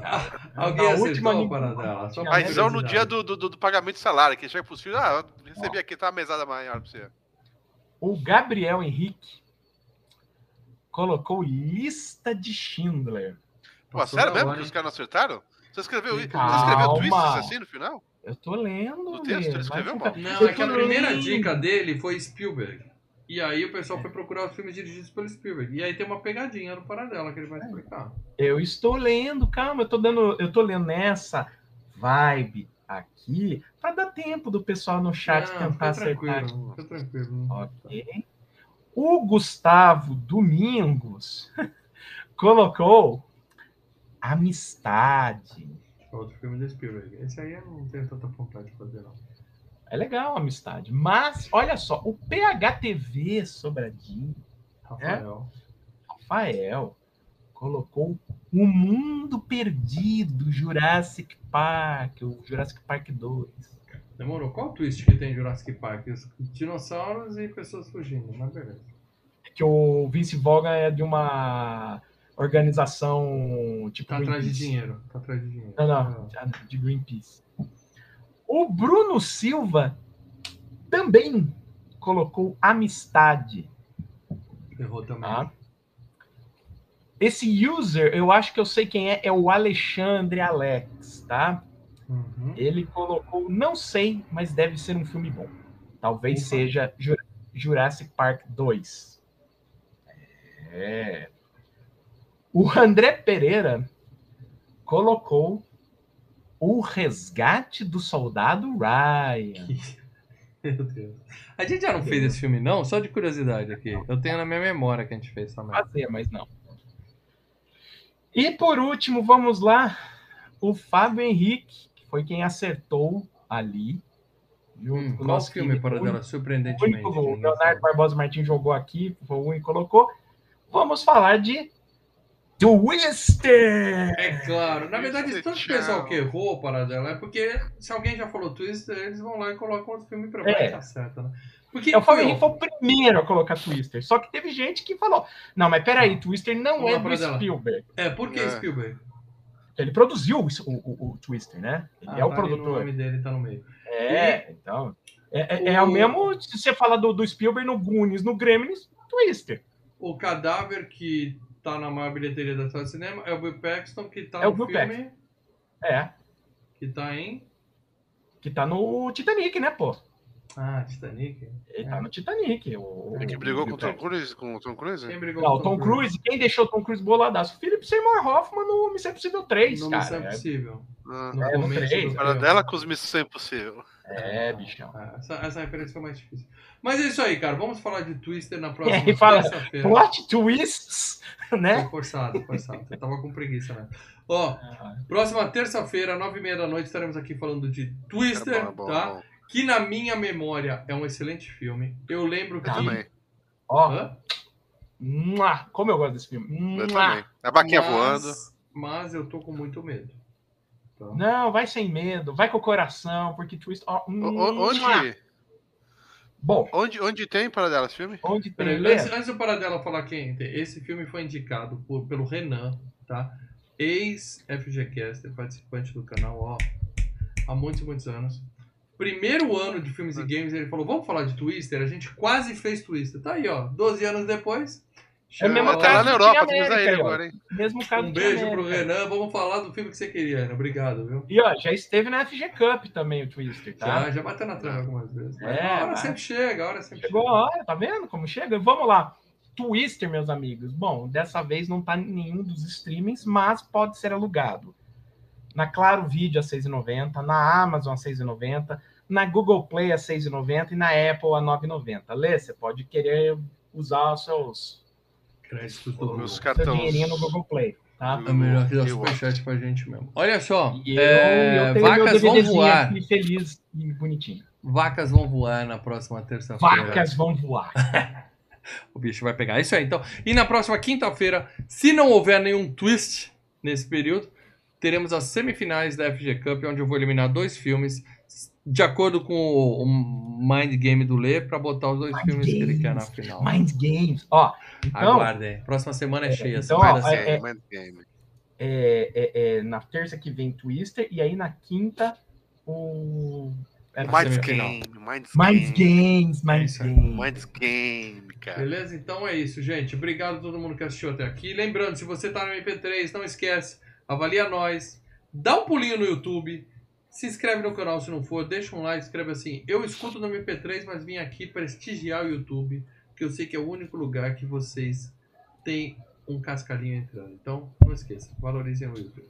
Alguém Na acertou última a parada dela? Só Tinha pra Paizão no dia do, do, do pagamento de salário, que chega pros filhos, ah, recebi aqui, tá uma mesada maior pra você. O Gabriel Henrique colocou lista de Schindler. Pô, sério mesmo que os caras não acertaram? Você escreveu, você escreveu twists assim no final? Eu tô lendo. No texto, ele escreveu, mano? ficar- Não, é que a primeira dica dele foi Spielberg. E aí o pessoal foi procurar os filmes dirigidos pelo Spielberg. E aí tem uma pegadinha no paradela que ele vai explicar. Eu estou lendo, calma, eu tô dando, eu tô lendo nessa vibe aqui para dar tempo do pessoal no chat Não, tentar fica acertar. tranquilo, fica tranquilo. Ok. O Gustavo Domingos [LAUGHS] colocou Amistade. Outro filme do Spielberg. Esse aí eu não tenho tanta vontade de fazer, não. É legal Amistade, mas olha só, o PHTV Sobradinho, Rafael. Rafael colocou O Mundo Perdido, Jurassic Park, o Jurassic Park 2. Demorou. Qual o twist que tem em Jurassic Park? Os dinossauros e pessoas fugindo, mas beleza. Que o Vince Vaughn é de uma organização tipo Tá atrás de dinheiro. Tá atrás de dinheiro. Não, não, de Greenpeace. O Bruno Silva também colocou amistade. Errou também. Tá? Esse user, eu acho que eu sei quem é, é o Alexandre Alex, tá? Uhum. Ele colocou, não sei, mas deve ser um filme bom. Talvez Opa. seja Jura- Jurassic Park 2. É. O André Pereira colocou O Resgate do Soldado Ryan. [LAUGHS] Meu Deus. A gente já não fez esse filme, não? Só de curiosidade aqui. Eu tenho na minha memória que a gente fez também. fazer, mas não. E por último, vamos lá. O Fábio Henrique, que foi quem acertou ali. Hum, o nosso filme, querido- para dela? o Surpreendentemente. único, o Leonardo. Barbosa Martins jogou aqui, foi único que colocou. Vamos falar de Twister! É claro. Na verdade, Twister, tanto tchau. pessoal que errou para dela é porque se alguém já falou Twister, eles vão lá e colocam outro filme pra É. ver tá certo, né? Porque É, o Fábio meu, Henrique foi o primeiro a colocar Twister. Só que teve gente que falou: não, mas peraí, Twister não Vamos é do Paradela. Spielberg. É, por que É. Spielberg? Ele produziu o, o- o Twister, né? Ele Ah, é o tá produtor. nome dele tá no meio. É, então. É, é, é O- o mesmo se você fala do, do Spielberg no Goonies, no Gremlins, Twister. O cadáver que tá na maior bilheteria da história do cinema é o Bill Paxton, que tá É o no Bill filme, É. que tá em... Que tá no Titanic, né, pô? Ah, Titanic. Ele É. tá no Titanic. O, Ele que o brigou Bill com o Tom Paxton. Cruise? Com o Tom Cruise? Quem brigou Não, com o Tom Cruise, quem deixou o Tom Cruise boladaço? Philip Seymour Hoffman no Missão Impossível 3, No cara. Missão Impossível. Ah, No É, no do para filme. dela com os Missões Impossível. É, bichão. Ah, Essa, essa referência foi mais difícil. Mas é isso aí, cara. Vamos falar de Twister na [LAUGHS] próxima E fala, terça-feira. Plot twists, [LAUGHS] Foi né? forçado, forçado. Eu tava com preguiça, né? Ó, próxima terça-feira, nove e meia da noite, estaremos aqui falando de Twister, É bom, é bom, tá? bom. Que na minha memória é um excelente filme. Eu lembro que... Também. Ó, Hã? como eu gosto desse filme. Eu também. A vaquinha Mas- voando. Mas eu tô com muito medo. Tá? Não, vai sem medo, vai com o coração, porque twist. Ó, mua. onde, Bom, onde, onde tem para dela esse filme? onde tem antes, antes do Paradela falar quem tem, esse filme foi indicado por, pelo Renan, tá? Ex-FGCaster, participante do canal, ó, há muitos e muitos anos. Primeiro ano de filmes e games, ele falou, vamos falar de Twister? A gente quase fez Twister. Tá aí, ó, 12 anos depois. É a mesma chama- Tá lá na Europa, América temos ele aí, ó. agora, hein? Mesmo caso Um beijo América. pro Renan, vamos falar do filme que você queria, Ana. Obrigado, viu? E ó, já esteve na FG Cup também o Twister, tá? Já, já bateu na trave algumas vezes. É, a hora mas- sempre chega, a hora sempre Chegou a chega. hora, tá vendo como chega? Vamos lá. Twister, meus amigos. Bom, dessa vez não tá em nenhum dos streamings, mas pode ser alugado. Na Claro Vídeo a 6,90, na Amazon a 6,90, na Google Play a 6,90 e na Apple a 9,90. Lê, você pode querer usar os seus Créditos do Meus Google. cartões. seu dinheirinho no Google Play, tá? É melhor que dar superchat pra gente mesmo. Olha só, eu, é, eu vacas vão voar. aqui feliz e bonitinho. Vacas vão voar na próxima terça-feira. Vacas vão voar. [LAUGHS] O bicho vai pegar. Isso aí, então. E na próxima quinta-feira, se não houver nenhum twist nesse período, teremos as semifinais da FG Cup, onde eu vou eliminar dois filmes de acordo com o o Mind Game do Lê, pra botar os dois Mind filmes que ele quer na Games. final. Mind Games. Ó, então, Aguardem. Próxima semana é cheia. então, ó, certo. é- Mind Game. é, é, é, na terça que vem Twister e aí na quinta o é, Mind Mind semifinal. Game. Mind Mind Game. Games, É Mind. Games. Mind Game, cara. Beleza? Então é isso, gente. Obrigado a todo mundo que assistiu até aqui. Lembrando, se você tá no MP3, não esquece, avalia nós, dá um pulinho no YouTube, se inscreve no canal se não for, deixa um like, escreve assim. Eu escuto no MP3, mas vim aqui prestigiar o YouTube, que eu sei que é o único lugar que vocês têm um cascalhinho entrando. Então, não esqueça, valorizem o YouTube.